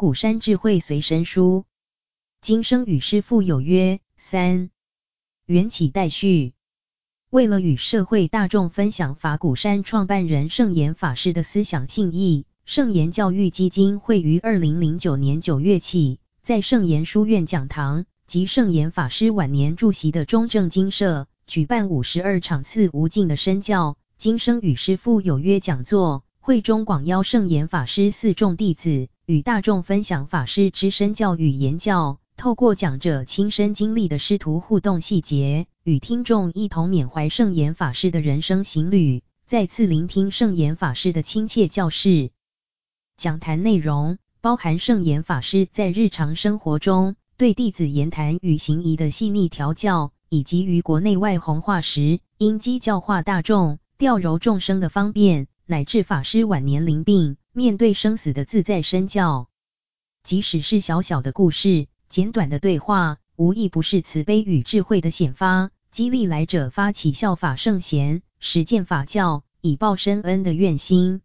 法鼓山智慧随身书，今生与师父有约。三、缘起待续。为了与社会大众分享法鼓山创办人圣严法师的思想信义，圣严教育基金会于二零零九年九月起，在圣严书院讲堂及圣严法师晚年驻席的中正精舍，举办五十二场次无尽的身教、今生与师父有约讲座。会中广邀圣严法师四众弟子，与大众分享法师之身教与言教。透过讲者亲身经历的师徒互动细节，与听众一同缅怀圣严法师的人生行旅，再次聆听圣严法师的亲切教示。讲坛内容包含圣严法师在日常生活中对弟子言谈与行仪的细腻调教，以及于国内外弘化时因机教化大众、调柔众生的方便，乃至法师晚年临病面对生死的自在身教。即使是小小的故事。简短的对话，无一不是慈悲与智慧的显发，激励来者发起效法圣贤，实践法教，以报深恩的愿心。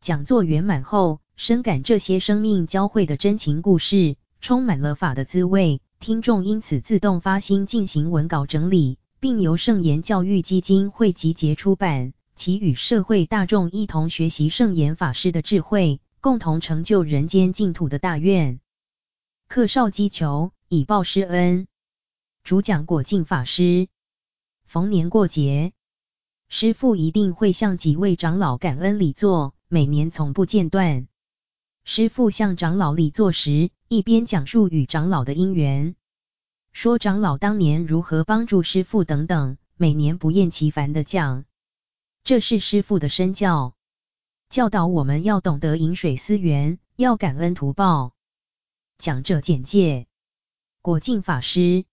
讲座圆满后，深感这些生命交汇的真情故事，充满了法的滋味。听众因此自动发心进行文稿整理，并由圣严教育基金会集结出版，其与社会大众一同学习圣严法师的智慧，共同成就人间净土的大愿。克绍积求，以报师恩。主讲果净法师。逢年过节，师父一定会向几位长老感恩礼座，每年从不间断。师父向长老礼座时，一边讲述与长老的因缘，说长老当年如何帮助师父等等，每年不厌其烦的讲。这是师父的身教，教导我们要懂得饮水思源，要感恩图报。讲者简介：果净法师，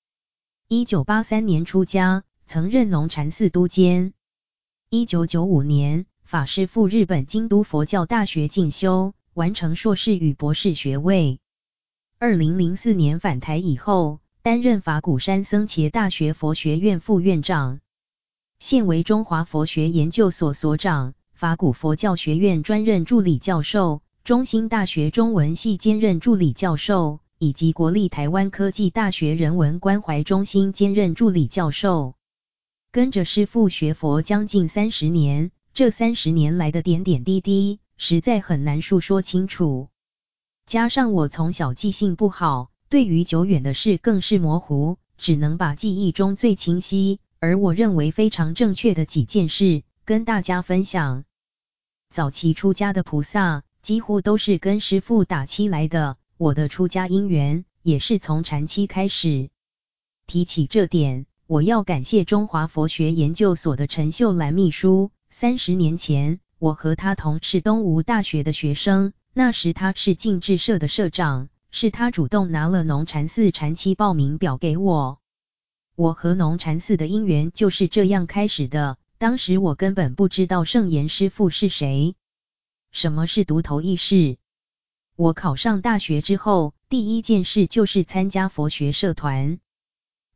一九八三年出家，曾任农禅寺督监。一九九五年，法师赴日本京都佛教大学进修，完成硕士与博士学位。二零零四年返台以后，担任法鼓山僧伽大学佛学院副院长，现为中华佛学研究所所长，法鼓佛教学院专任助理教授。中兴大学中文系兼任助理教授，以及国立台湾科技大学人文关怀中心兼任助理教授。跟着师父学佛将近三十年，这三十年来的点点滴滴，实在很难述说清楚。加上我从小记性不好，对于久远的事更是模糊，只能把记忆中最清晰，而我认为非常正确的几件事，跟大家分享。早期出家的菩萨。几乎都是跟师父打七来的，我的出家因缘也是从禅七开始。提起这点，我要感谢中华佛学研究所的陈秀兰秘书。三十年前，我和他同是东吴大学的学生，那时他是净智社的社长，是他主动拿了农禅寺禅七报名表给我。我和农禅寺的因缘就是这样开始的。当时我根本不知道圣严师父是谁。什么是独头意识？我考上大学之后，第一件事就是参加佛学社团。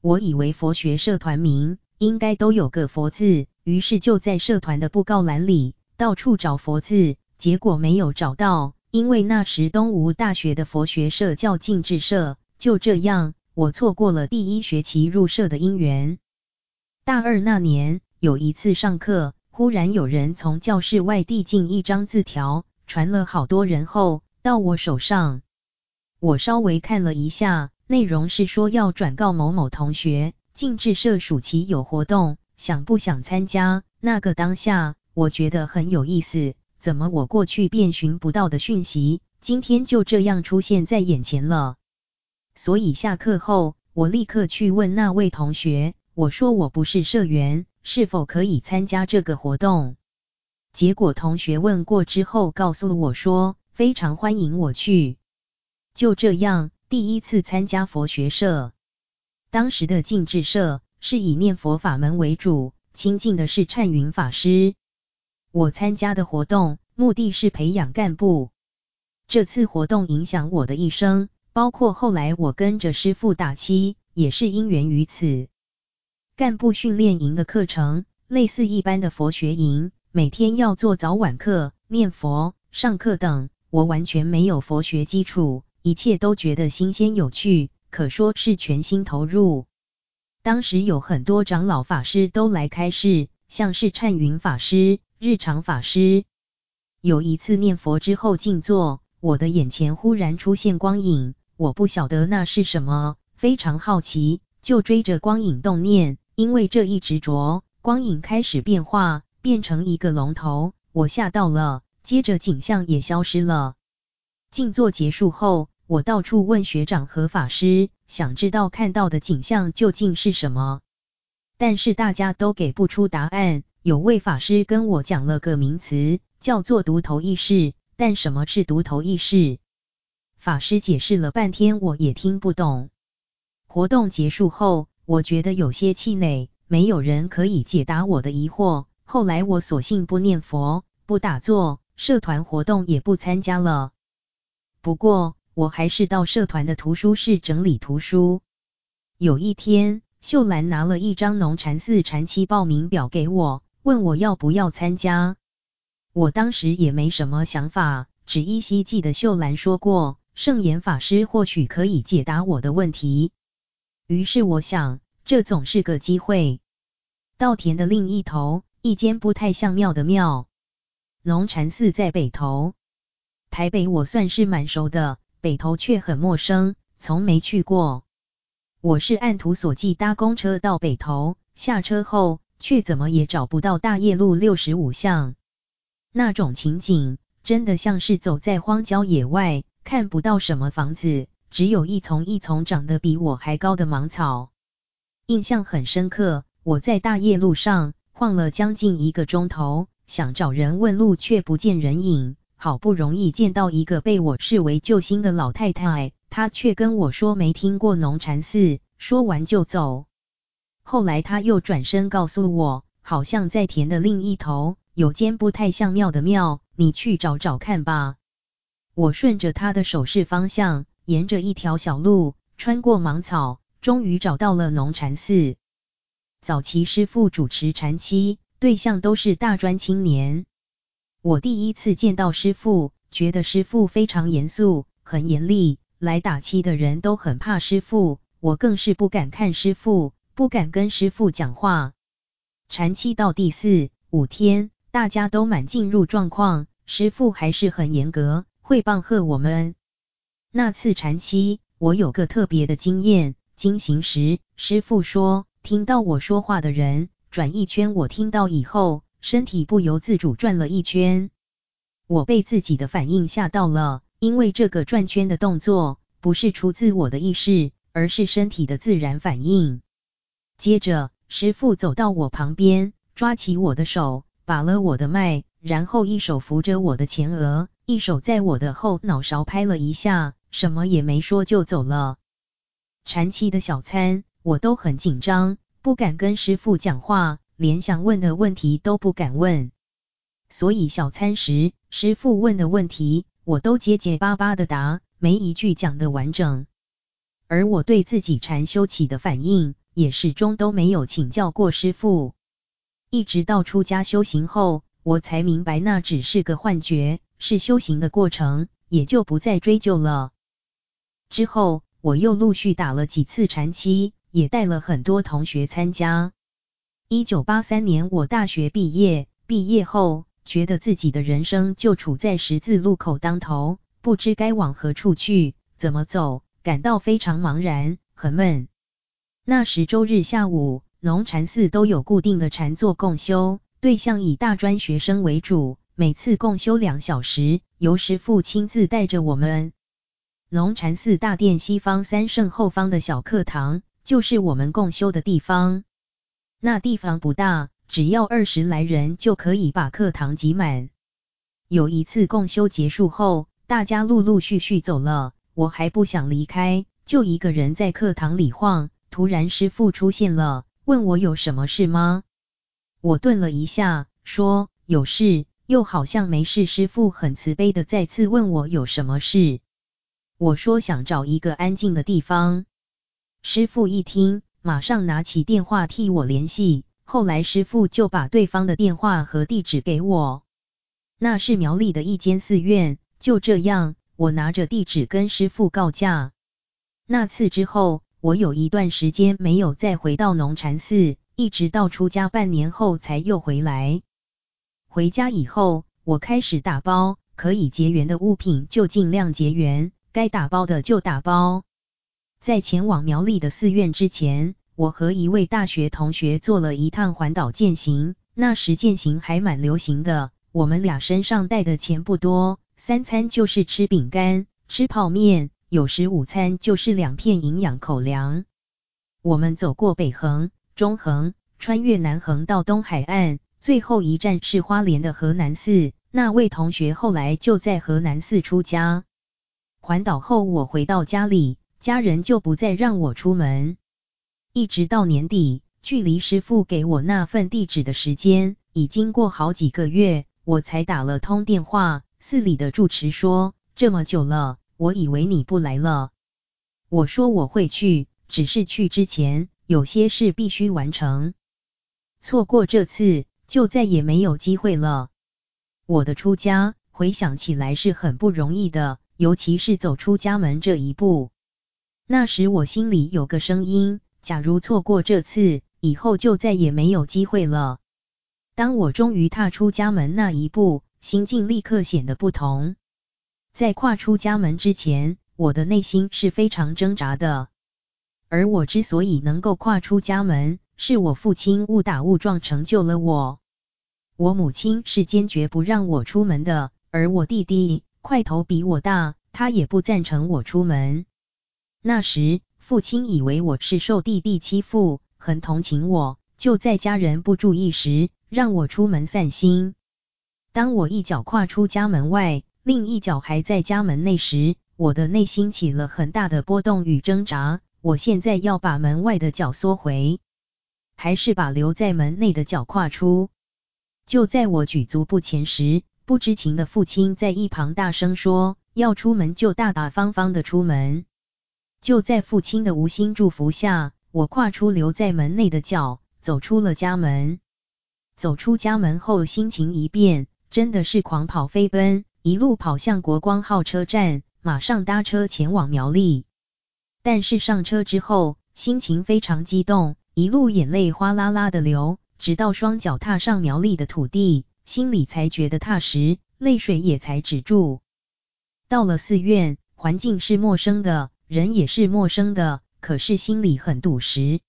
我以为佛学社团名应该都有个佛字，于是就在社团的布告栏里到处找佛字，结果没有找到，因为那时东吴大学的佛学社叫净智社。就这样，我错过了第一学期入社的因缘。大二那年，有一次上课。忽然有人从教室外递进一张字条，传了好多人后到我手上。我稍微看了一下，内容是说要转告某某同学，净智社暑期有活动，想不想参加？那个当下，我觉得很有意思，怎么我过去遍寻不到的讯息，今天就这样出现在眼前了？所以下课后，我立刻去问那位同学，我说我不是社员。是否可以参加这个活动？结果同学问过之后，告诉我说非常欢迎我去。就这样，第一次参加佛学社。当时的净智社是以念佛法门为主，亲近的是忏云法师。我参加的活动目的是培养干部。这次活动影响我的一生，包括后来我跟着师父打七，也是因缘于此。干部训练营的课程类似一般的佛学营，每天要做早晚课、念佛、上课等。我完全没有佛学基础，一切都觉得新鲜有趣，可说是全心投入。当时有很多长老法师都来开示，像是忏云法师、日常法师。有一次念佛之后静坐，我的眼前忽然出现光影，我不晓得那是什么，非常好奇，就追着光影动念。因为这一执着，光影开始变化，变成一个龙头，我吓到了，接着景象也消失了。静坐结束后，我到处问学长和法师，想知道看到的景象究竟是什么，但是大家都给不出答案。有位法师跟我讲了个名词，叫做独头意识，但什么是独头意识？法师解释了半天，我也听不懂。活动结束后，我觉得有些气馁，没有人可以解答我的疑惑。后来我索性不念佛，不打坐，社团活动也不参加了。不过，我还是到社团的图书室整理图书。有一天，秀兰拿了一张农禅寺禅期报名表给我，问我要不要参加。我当时也没什么想法，只依稀记得秀兰说过，圣严法师或许可以解答我的问题。于是我想，这总是个机会。稻田的另一头，一间不太像庙的庙，农禅寺在北头。台北我算是蛮熟的。北头却很陌生，从没去过。我是按图索骥搭公车到北头，下车后却怎么也找不到大业路六十五巷。那种情景，真的像是走在荒郊野外，看不到什么房子，只有一丛一丛长得比我还高的芒草。印象很深刻，我在大业路上晃了将近一个钟头，想找人问路，却不见人影。好不容易见到一个被我视为救星的老太太，她却跟我说没听过农禅寺，说完就走。后来她又转身告诉我，好像在田的另一头有间不太像庙的庙，你去找找看吧。我顺着他的手势方向，沿着一条小路，穿过芒草，终于找到了农禅寺。早期师傅主持禅期，对象都是大专青年。我第一次见到师傅，觉得师傅非常严肃，很严厉，来打七的人都很怕师傅，我更是不敢看师傅，不敢跟师傅讲话。禅期到第四、五天，大家都满进入状况，师傅还是很严格，会棒喝我们。那次禅期，我有个特别的经验，经行时，师父说，听到我说话的人转一圈，我听到以后。身体不由自主转了一圈，我被自己的反应吓到了，因为这个转圈的动作不是出自我的意识，而是身体的自然反应。接着，师父走到我旁边，抓起我的手，把了我的脉，然后一手扶着我的前额，一手在我的后脑勺拍了一下，什么也没说就走了。禅期的小参，我都很紧张，不敢跟师父讲话。连想问的问题都不敢问，所以小参时，师父问的问题，我都结结巴巴的答，没一句讲的完整。而我对自己禅修起的反应，也始终都没有请教过师父。一直到出家修行后，我才明白那只是个幻觉，是修行的过程，也就不再追究了。之后，我又陆续打了几次禅期，也带了很多同学参加。一九八三年，我大学毕业，毕业后觉得自己的人生就处在十字路口当头，不知该往何处去，怎么走，感到非常茫然，很闷。那时周日下午，农禅寺都有固定的禅坐共修，对象以大专学生为主，每次共修两小时，由师父亲自带着我们。龙禅寺大殿西方三圣后方的小课堂，就是我们共修的地方。那地方不大，只要二十来人就可以把课堂挤满。有一次共修结束后，大家陆陆续续走了，我还不想离开，就一个人在课堂里晃。突然师父出现了，问我有什么事吗？我顿了一下，说有事，又好像没事。师傅很慈悲的再次问我有什么事，我说想找一个安静的地方。师傅一听。马上拿起电话替我联系，后来师傅就把对方的电话和地址给我。那是苗栗的一间寺院，就这样，我拿着地址跟师傅告假。那次之后，我有一段时间没有再回到农禅寺，一直到出家半年后才又回来。回家以后，我开始打包，可以结缘的物品就尽量结缘，该打包的就打包。在前往苗栗的寺院之前，我和一位大学同学做了一趟环岛健行。那时健行还蛮流行的，我们俩身上带的钱不多，三餐就是吃饼干、吃泡面，有时午餐就是两片营养口粮。我们走过北横、中横，穿越南横到东海岸，最后一站是花莲的河南寺。那位同学后来就在河南寺出家。环岛后，我回到家里，家人就不再让我出门，一直到年底。距离师傅给我那份地址的时间已经过好几个月，我才打了通电话。寺里的住持说：“这么久了，我以为你不来了。”我说：“我会去，只是去之前有些事必须完成。错过这次，就再也没有机会了。”我的出家，回想起来是很不容易的，尤其是走出家门这一步。那时我心里有个声音：假如错过这次，以后就再也没有机会了。当我终于踏出家门那一步，心境立刻显得不同。在跨出家门之前，我的内心是非常挣扎的。而我之所以能够跨出家门，是我父亲误打误撞成就了我。我母亲是坚决不让我出门的，而我弟弟块头比我大，他也不赞成我出门。那时，父亲以为我是受弟弟欺负。很同情我，就在家人不注意时，让我出门散心。当我一脚跨出家门外，另一脚还在家门内时，我的内心起了很大的波动与挣扎。我现在要把门外的脚缩回，还是把留在门内的脚跨出？就在我举足不前时，不知情的父亲在一旁大声说：“要出门就大大方方的出门。”就在父亲的无心祝福下。我跨出留在门内的脚，走出了家门。走出家门后，心情一变，真的是狂跑飞奔，一路跑向国光号车站，马上搭车前往苗栗。但是上车之后，心情非常激动，一路眼泪哗啦啦的流，直到双脚踏上苗栗的土地，心里才觉得踏实，泪水也才止住。到了寺院，环境是陌生的，人也是陌生的。可是心里很笃实。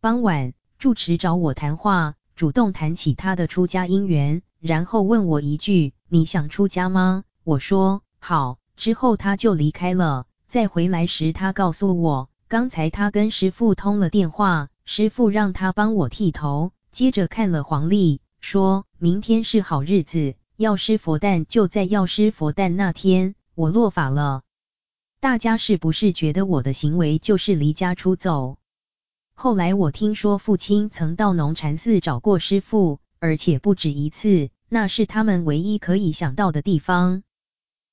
傍晚，住持找我谈话，主动谈起他的出家因缘，然后问我一句：“你想出家吗？”我说：“好。”之后他就离开了。再回来时，他告诉我，刚才他跟师傅通了电话，师傅让他帮我剃头。接着看了黄历，说明天是好日子，药师佛诞就在药师佛诞那天，我落法了。大家是不是觉得我的行为就是离家出走？后来我听说父亲曾到农禅寺找过师傅，而且不止一次，那是他们唯一可以想到的地方。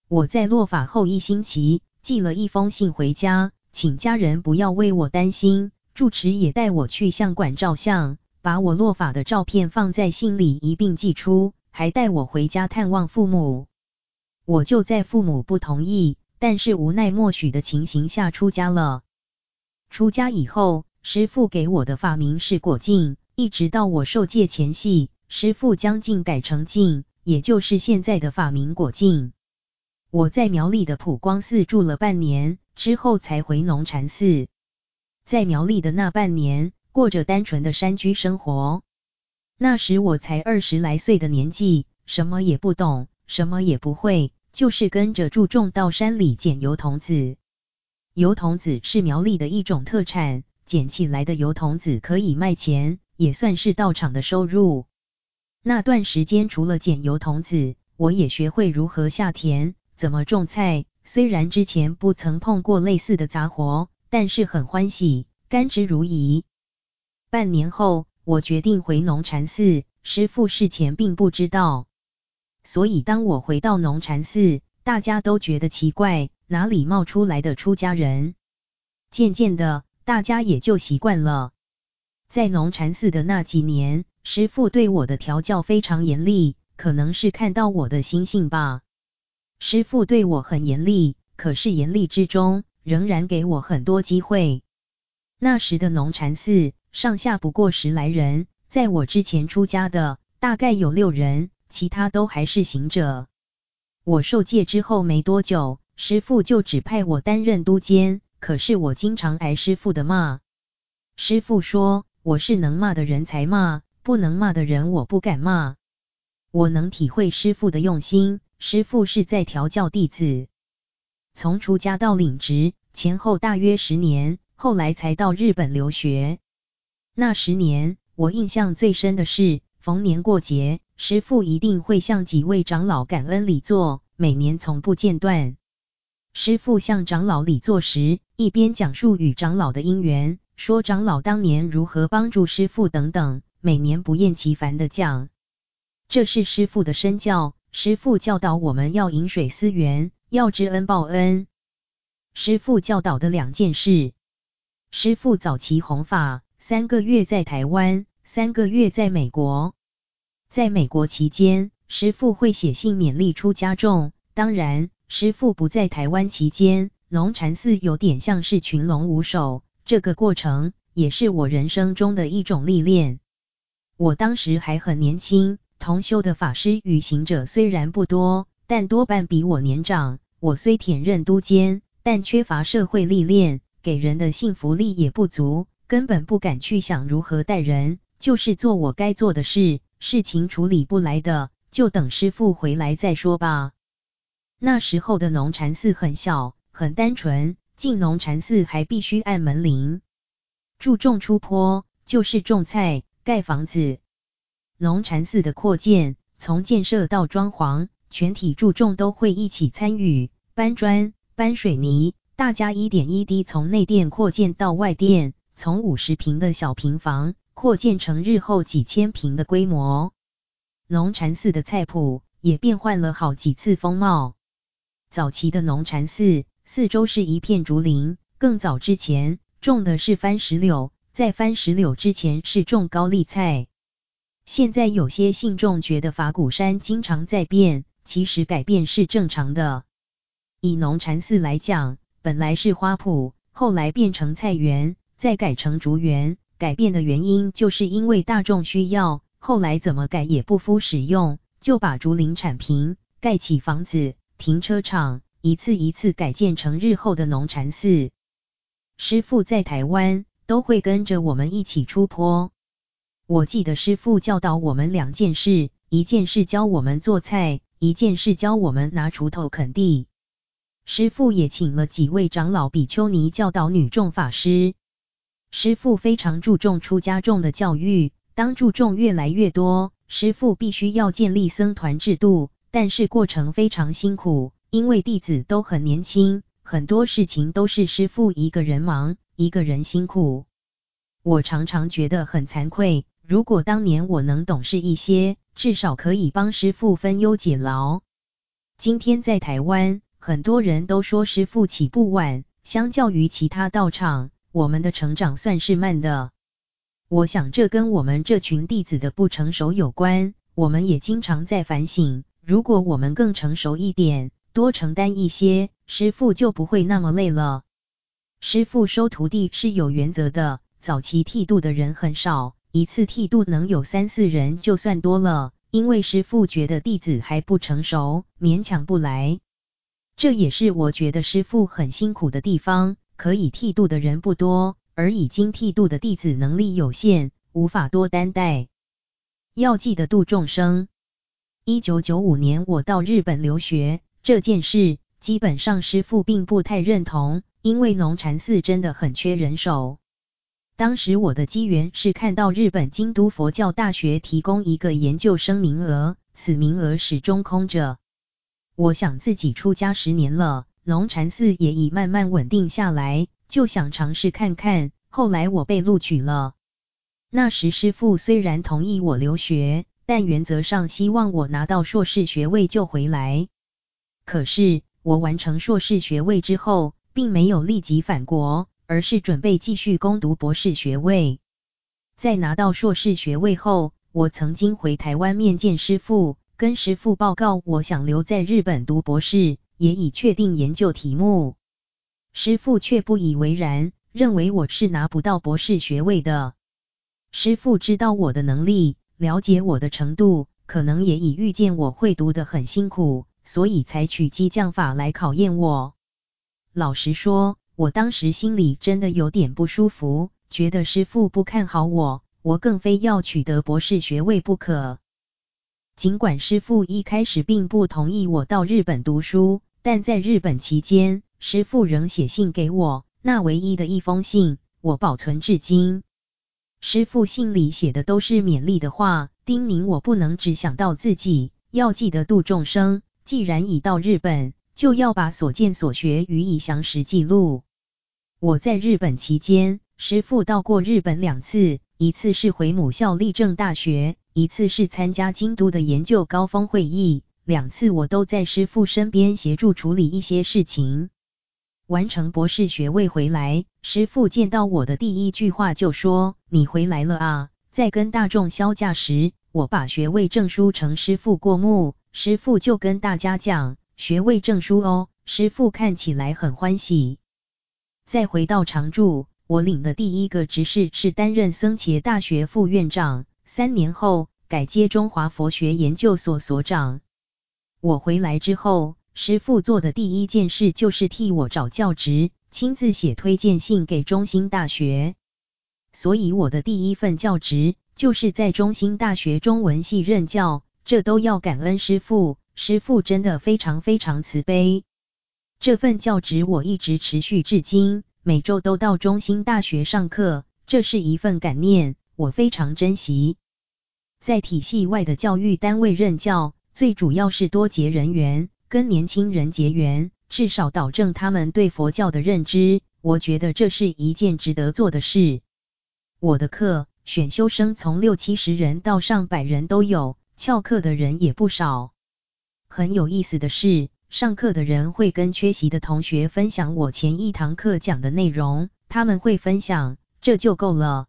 我在落法后一星期，寄了一封信回家，请家人不要为我担心。住持也带我去相馆照相，把我落法的照片放在信里一并寄出，还带我回家探望父母。我就在父母不同意。但是无奈默许的情形下出家了。出家以后，师父给我的法名是果净，一直到我受戒前夕，师父将净改成净，也就是现在的法名果净。我在苗栗的普光寺住了半年，之后才回农禅寺。在苗栗的那半年，过着单纯的山居生活。那时我才二十来岁的年纪，什么也不懂，什么也不会。就是跟着注重到山里捡油桐子。油桐子是苗栗的一种特产，捡起来的油桐子可以卖钱，也算是道场的收入。那段时间除了捡油桐子，我也学会如何下田，怎么种菜。虽然之前不曾碰过类似的杂活，但是很欢喜，甘之如饴。半年后，我决定回农禅寺，师父事前并不知道。所以，当我回到农禅寺，大家都觉得奇怪，哪里冒出来的出家人？渐渐的，大家也就习惯了。在农禅寺的那几年，师父对我的调教非常严厉，可能是看到我的心性吧。师父对我很严厉，可是严厉之中，仍然给我很多机会。那时的农禅寺上下不过十来人，在我之前出家的大概有六人，其他都还是行者。我受戒之后没多久，师父就指派我担任督监，可是我经常挨师父的骂。师父说我是能骂的人才骂，不能骂的人我不敢骂。我能体会师父的用心，师父是在调教弟子。从出家到领职前后大约十年，后来才到日本留学。那十年，我印象最深的是，逢年过节，师父一定会向几位长老感恩礼座，每年从不间断。师父向长老礼座时，一边讲述与长老的因缘，说长老当年如何帮助师父等等，每年不厌其烦地讲。这是师父的身教，师父教导我们要饮水思源，要知恩报恩。师父教导的两件事：师父早期弘法，三个月在台湾，三个月在美国。在美国期间，师父会写信勉励出家众。当然，师父不在台湾期间，龙禅寺有点像是群龙无首。这个过程也是我人生中的一种历练。我当时还很年轻，同修的法师与行者虽然不多，但多半比我年长。我虽忝任督监，但缺乏社会历练，给人的信服力也不足，根本不敢去想如何待人，就是做我该做的事。事情处理不来的，就等师傅回来再说吧。那时候的农禅寺很小，很单纯，进农禅寺还必须按门铃。注重出坡，就是种菜、盖房子。农禅寺的扩建，从建设到装潢，全体注重都会一起参与，搬砖、搬水泥，大家一点一滴从内殿扩建到外殿，从五十平的小平房。扩建成日后几千平的规模，农禅寺的菜圃也变换了好几次风貌。早期的农禅寺四周是一片竹林，更早之前种的是番石榴，在番石榴之前是种高丽菜。现在有些信众觉得法鼓山经常在变，其实改变是正常的。以农禅寺来讲，本来是花圃，后来变成菜园，再改成竹园。改变的原因就是因为大众需要，后来怎么改也不敷使用，就把竹林铲平，盖起房子、停车场，一次一次改建成日后的农禅寺。师父在台湾都会跟着我们一起出坡。我记得师父教导我们两件事，一件事教我们做菜，一件事教我们拿锄头垦地。师父也请了几位长老比丘尼教导女众法师。师父非常注重出家众的教育，当注重越来越多，师父必须要建立僧团制度，但是过程非常辛苦，因为弟子都很年轻，很多事情都是师父一个人忙，一个人辛苦。我常常觉得很惭愧，如果当年我能懂事一些，至少可以帮师傅分忧解劳。今天在台湾，很多人都说师傅起步晚，相较于其他道场。我们的成长算是慢的，我想这跟我们这群弟子的不成熟有关。我们也经常在反省，如果我们更成熟一点，多承担一些，师傅就不会那么累了。师傅收徒弟是有原则的，早期剃度的人很少，一次剃度能有三四人就算多了，因为师父觉得弟子还不成熟，勉强不来。这也是我觉得师父很辛苦的地方。可以剃度的人不多，而已经剃度的弟子能力有限，无法多担待。要记得度众生。一九九五年我到日本留学，这件事基本上师父并不太认同，因为农禅寺真的很缺人手。当时我的机缘是看到日本京都佛教大学提供一个研究生名额，此名额始终空着。我想自己出家十年了。龙禅寺也已慢慢稳定下来，就想尝试看看。后来我被录取了。那时师父虽然同意我留学，但原则上希望我拿到硕士学位就回来。可是我完成硕士学位之后，并没有立即返国，而是准备继续攻读博士学位。在拿到硕士学位后，我曾经回台湾面见师父，跟师父报告我想留在日本读博士，也已确定研究题目。师父却不以为然，认为我是拿不到博士学位的。师父知道我的能力，了解我的程度，可能也已预见我会读得很辛苦，所以采取激将法来考验我。老实说，我当时心里真的有点不舒服，觉得师父不看好我，我更非要取得博士学位不可。尽管师父一开始并不同意我到日本读书，但在日本期间，师父仍写信给我，那唯一的一封信，我保存至今。师父信里写的都是勉励的话，叮咛我不能只想到自己，要记得度众生。既然已到日本，就要把所见所学予以详实记录。我在日本期间，师父到过日本两次，一次是回母校立正大学，一次是参加京都的研究高峰会议。两次我都在师父身边协助处理一些事情。完成博士学位回来，师父见到我的第一句话就说：“你回来了啊！”在跟大众销假时，我把学位证书呈师父过目，师父就跟大家讲：“学位证书哦。”师父看起来很欢喜。再回到常住，我领的第一个职事是担任僧伽大学副院长，三年后改接中华佛学研究所所长。我回来之后，师父做的第一件事就是替我找教职，亲自写推荐信给中兴大学。所以我的第一份教职就是在中兴大学中文系任教，这都要感恩师父。师父真的非常非常慈悲。这份教职我一直持续至今，每周都到中心大学上课，这是一份感念，我非常珍惜。在体系外的教育单位任教，最主要是多结人缘。跟年轻人结缘，至少导正他们对佛教的认知，我觉得这是一件值得做的事。我的课，选修生从六七十人到上百人都有，翘课的人也不少。很有意思的是，上课的人会跟缺席的同学分享我前一堂课讲的内容，他们会分享，这就够了。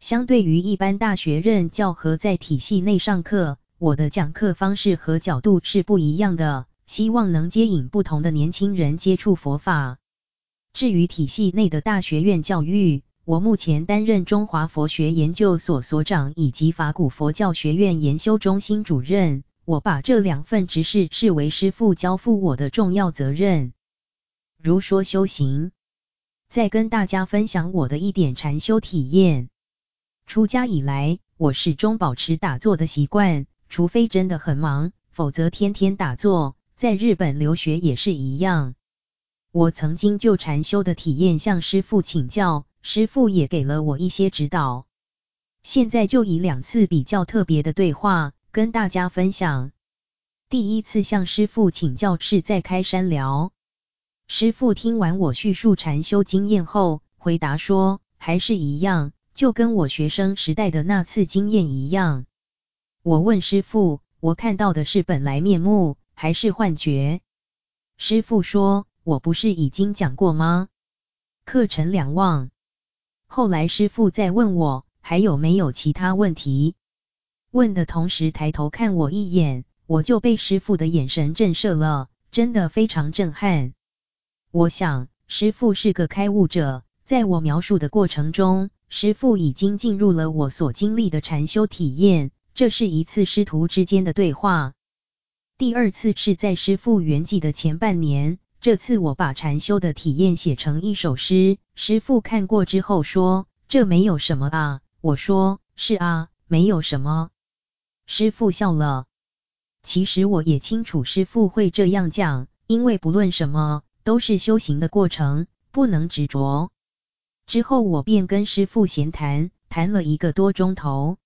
相对于一般大学任教和在体系内上课，我的讲课方式和角度是不一样的。希望能接引不同的年轻人接触佛法。至于体系内的大学院教育，我目前担任中华佛学研究所所长以及法鼓佛教学院研修中心主任。我把这两份执事视为师父交付我的重要责任。如说修行，再跟大家分享我的一点禅修体验。出家以来，我始终保持打坐的习惯，除非真的很忙，否则天天打坐。在日本留学也是一样，我曾经就禅修的体验向师父请教，师父也给了我一些指导。现在就以两次比较特别的对话跟大家分享。第一次向师父请教是在开山寮，师父听完我叙述禅修经验后，回答说还是一样，就跟我学生时代的那次经验一样。我问师父，我看到的是本来面目，还是幻觉？师父说：“我不是已经讲过吗？客尘两忘。”后来师父再问我还有没有其他问题，问的同时抬头看我一眼，我就被师傅的眼神震慑了，真的非常震撼。我想师傅是个开悟者，在我描述的过程中，师傅已经进入了我所经历的禅修体验，这是一次师徒之间的对话。第二次是在师傅圆寂的前半年，这次我把禅修的体验写成一首诗，师傅看过之后说：“这没有什么啊。”我说：“是啊，没有什么。”师父笑了。其实我也清楚师父会这样讲，因为不论什么都是修行的过程，不能执着。之后我便跟师父闲谈，谈了一个多钟头。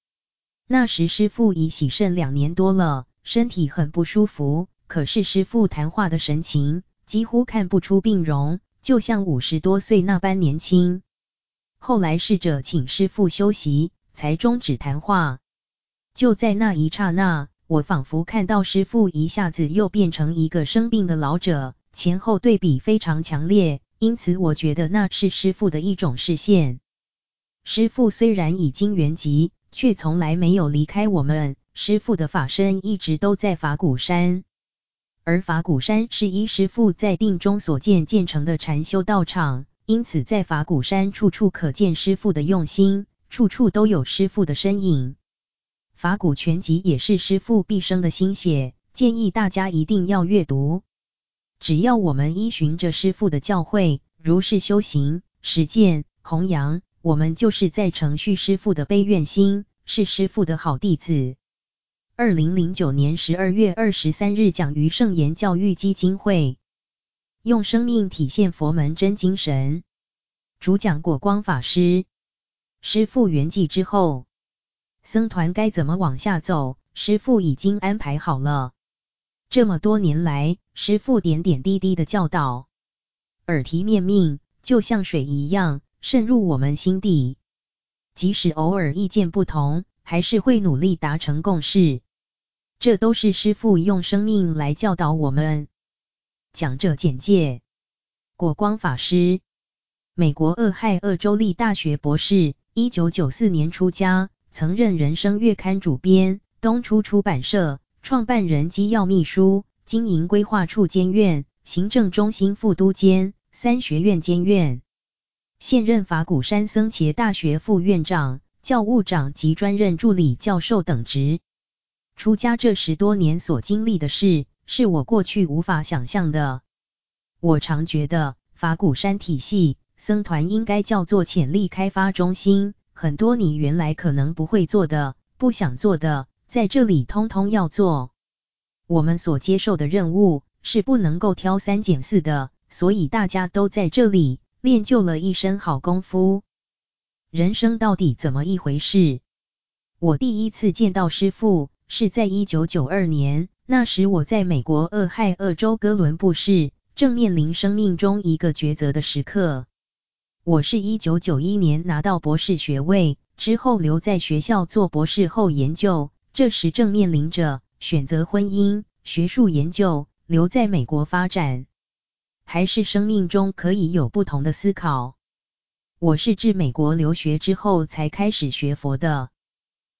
那时师父已洗肾两年多了。身体很不舒服，可是师父谈话的神情几乎看不出病容，就像五十多岁那般年轻。后来试着请师父休息，才终止谈话。就在那一刹那，我仿佛看到师父一下子又变成一个生病的老者，前后对比非常强烈，因此我觉得那是师父的一种示现。师父虽然已经圆寂，却从来没有离开我们。师父的法身一直都在法鼓山，而法鼓山是依师父在定中所见建成的禅修道场，因此在法鼓山处处可见师父的用心，处处都有师父的身影。法鼓全集也是师父毕生的心血，建议大家一定要阅读。只要我们依循着师父的教诲，如是修行、实践、弘扬，我们就是在承续师父的悲愿心，是师父的好弟子。二零零九年十二月二十三日讲于圣言教育基金会，用生命体现佛门真精神。主讲果光法师。师父圆寂之后，僧团该怎么往下走？师父已经安排好了。这么多年来，师父点点滴滴的教导，耳提面命，就像水一样渗入我们心底。即使偶尔意见不同，还是会努力达成共识。这都是师父用生命来教导我们。讲者简介：果光法师，美国俄亥俄州立大学博士，一九九四年出家，曾任人生月刊主编、东初出版社创办人机要秘书、经营规划处监院、行政中心副督监、三学院监院，现任法鼓山僧伽大学副院长、教务长及专任助理教授等职。出家这十多年所经历的事，是我过去无法想象的。我常觉得法鼓山体系僧团应该叫做潜力开发中心，很多你原来可能不会做的、不想做的，在这里通通要做。我们所接受的任务是不能够挑三拣四的，所以大家都在这里练就了一身好功夫。人生到底怎么一回事？我第一次见到师父。是在一九九二年，那时我在美国俄亥俄州哥伦布市，正面临生命中一个抉择的时刻。我是一九九一年拿到博士学位之后，留在学校做博士后研究，这时正面临着选择婚姻、学术研究、留在美国发展，还是生命中可以有不同的思考。我是至美国留学之后才开始学佛的。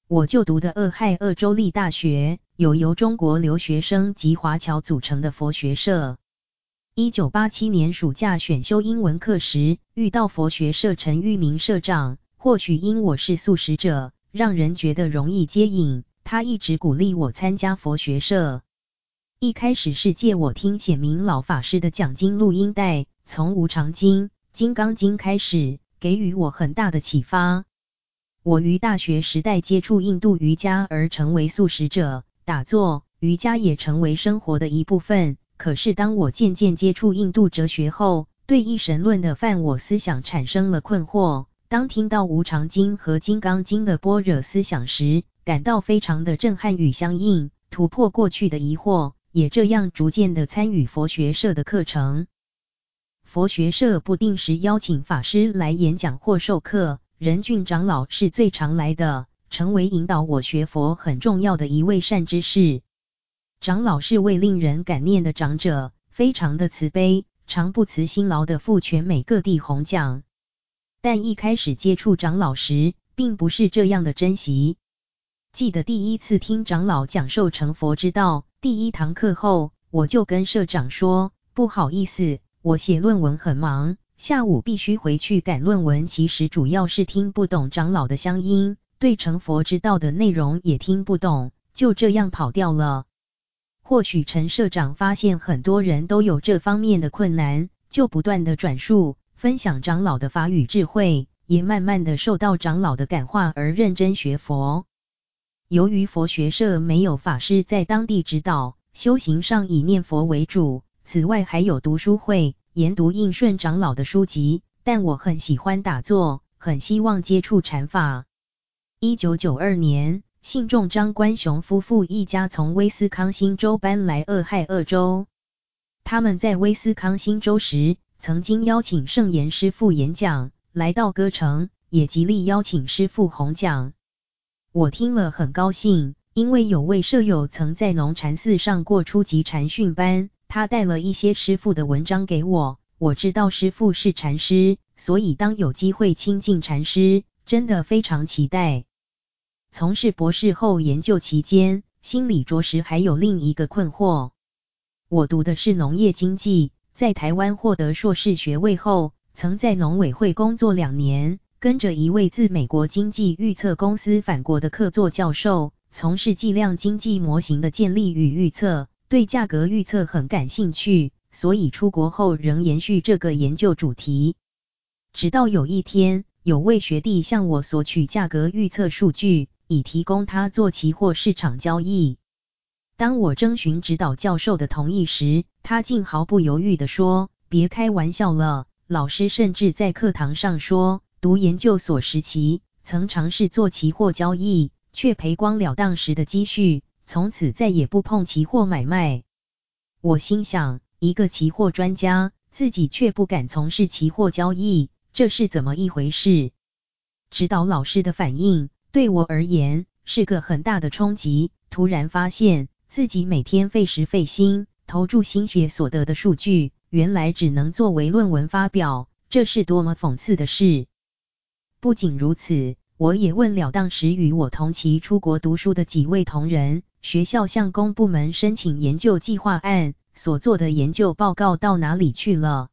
我就读的俄亥俄州立大学有由中国留学生及华侨组成的佛学社。一九八七年暑假选修英文课时，遇到佛学社陈玉明社长，或许因我是素食者，让人觉得容易接引。他一直鼓励我参加佛学社。一开始是借我听显明老法师的讲经录音带，从《无常经》《金刚经》开始，给予我很大的启发。我于大学时代接触印度瑜伽而成为素食者，打坐、瑜伽也成为生活的一部分。可是当我渐渐接触印度哲学后，对一神论的犯我思想产生了困惑。当听到无常经和金刚经的般若思想时，感到非常的震撼与相应，突破过去的疑惑，也这样逐渐的参与佛学社的课程。佛学社不定时邀请法师来演讲或授课。仁俊长老是最常来的，成为引导我学佛很重要的一位善知识。长老是位令人感念的长者，非常的慈悲，常不辞辛劳的赴全美各地弘讲。但一开始接触长老时，并不是这样的珍惜。记得第一次听长老讲授成佛之道第一堂课后，我就跟社长说：“不好意思，我写论文很忙。”下午必须回去赶论文，其实主要是听不懂长老的乡音，对成佛之道的内容也听不懂，就这样跑掉了。或许陈社长发现很多人都有这方面的困难，就不断的转述分享长老的法语智慧，也慢慢的受到长老的感化而认真学佛。由于佛学社没有法师在当地指导，修行上以念佛为主，此外还有读书会。研读应顺长老的书籍，但我很喜欢打坐，很希望接触禅法。一九九二年，信众张观雄夫妇一家从威斯康星州搬来俄亥俄州。他们在威斯康星州时，曾经邀请圣严师父演讲，来到歌城，也极力邀请师父弘讲。我听了很高兴，因为有位舍友曾在农禅寺上过初级禅训班。他带了一些师父的文章给我，我知道师父是禅师，所以当有机会亲近禅师，真的非常期待。从事博士后研究期间，心里着实还有另一个困惑。我读的是农业经济，在台湾获得硕士学位后，曾在农委会工作两年，跟着一位自美国经济预测公司返国的客座教授，从事计量经济模型的建立与预测，对价格预测很感兴趣，所以出国后仍延续这个研究主题。直到有一天，有位学弟向我索取价格预测数据。以提供他做期货市场交易。当我征询指导教授的同意时，他竟毫不犹豫地说：“别开玩笑了，老师甚至在课堂上说，读研究所时期曾尝试做期货交易，却赔光了当时的积蓄，从此再也不碰期货买卖。”我心想，一个期货专家，自己却不敢从事期货交易，这是怎么一回事？指导老师的反应。对我而言是个很大的冲击。突然发现自己每天费时费心、投注心血所得的数据，原来只能作为论文发表，这是多么讽刺的事！不仅如此，我也问了当时与我同期出国读书的几位同仁，学校向公部门申请研究计划案所做的研究报告到哪里去了？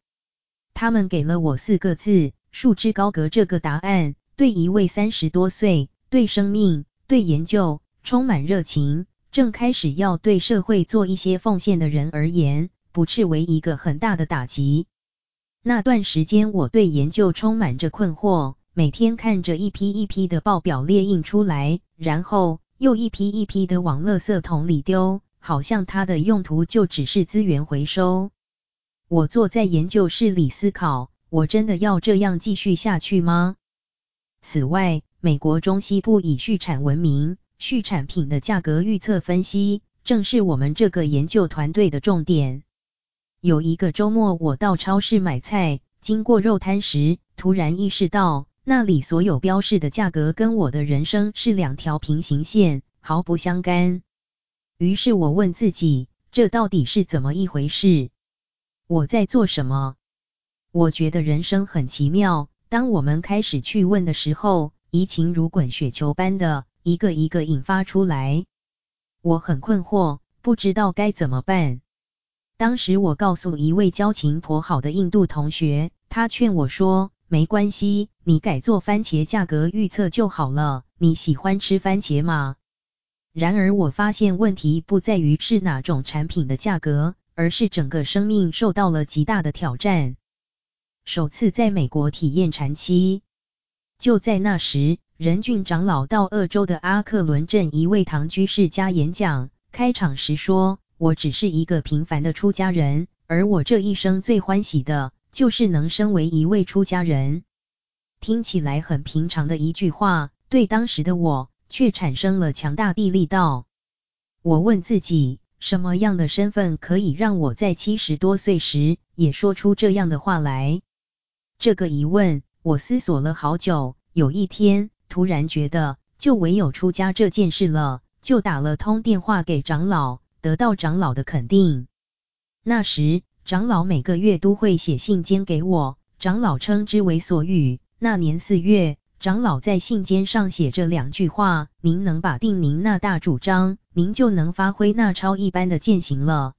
他们给了我四个字：束之高阁。这个答案对一位三十多岁，对生命、对研究充满热情，正开始要对社会做一些奉献的人而言，不啻为一个很大的打击。那段时间，我对研究充满着困惑，每天看着一批一批的报表列印出来，然后又一批一批的往垃圾桶里丢，好像它的用途就只是资源回收。我坐在研究室里思考，我真的要这样继续下去吗？此外，美国中西部以畜产闻名，畜产品的价格预测分析，正是我们这个研究团队的重点。有一个周末，我到超市买菜，经过肉摊时，突然意识到，那里所有标示的价格跟我的人生是两条平行线，毫不相干。于是我问自己，这到底是怎么一回事？我在做什么？我觉得人生很奇妙。当我们开始去问的时候，疑情如滚雪球般的一个一个引发出来，我很困惑，不知道该怎么办。当时我告诉一位交情颇好的印度同学，他劝我说：“没关系，你改做番茄价格预测就好了。你喜欢吃番茄吗？”然而我发现问题不在于是哪种产品的价格，而是整个生命受到了极大的挑战。首次在美国体验禅期。就在那时，仁俊长老到鄂州的阿克伦镇一位唐居士家演讲，开场时说：“我只是一个平凡的出家人，而我这一生最欢喜的，就是能身为一位出家人。”听起来很平常的一句话，对当时的我，却产生了强大的力道。我问自己，什么样的身份可以让我在七十多岁时，也说出这样的话来？这个疑问。我思索了好久，有一天突然觉得，就唯有出家这件事了，就打了通电话给长老，得到长老的肯定。那时长老每个月都会写信笺给我，长老称之为所语。那年四月，长老在信笺上写着两句话：“您能把定您那大主张，您就能发挥那超一般的践行了。”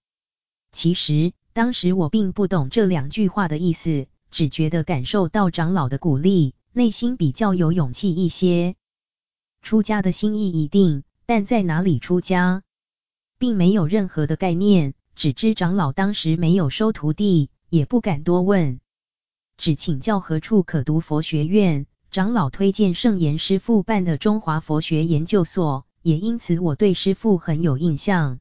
其实当时我并不懂这两句话的意思。只觉得感受到长老的鼓励，内心比较有勇气一些。出家的心意已定，但在哪里出家，并没有任何的概念。只知长老当时没有收徒弟，也不敢多问，只请教何处可读佛学院。长老推荐圣严师父办的中华佛学研究所，也因此我对师父很有印象。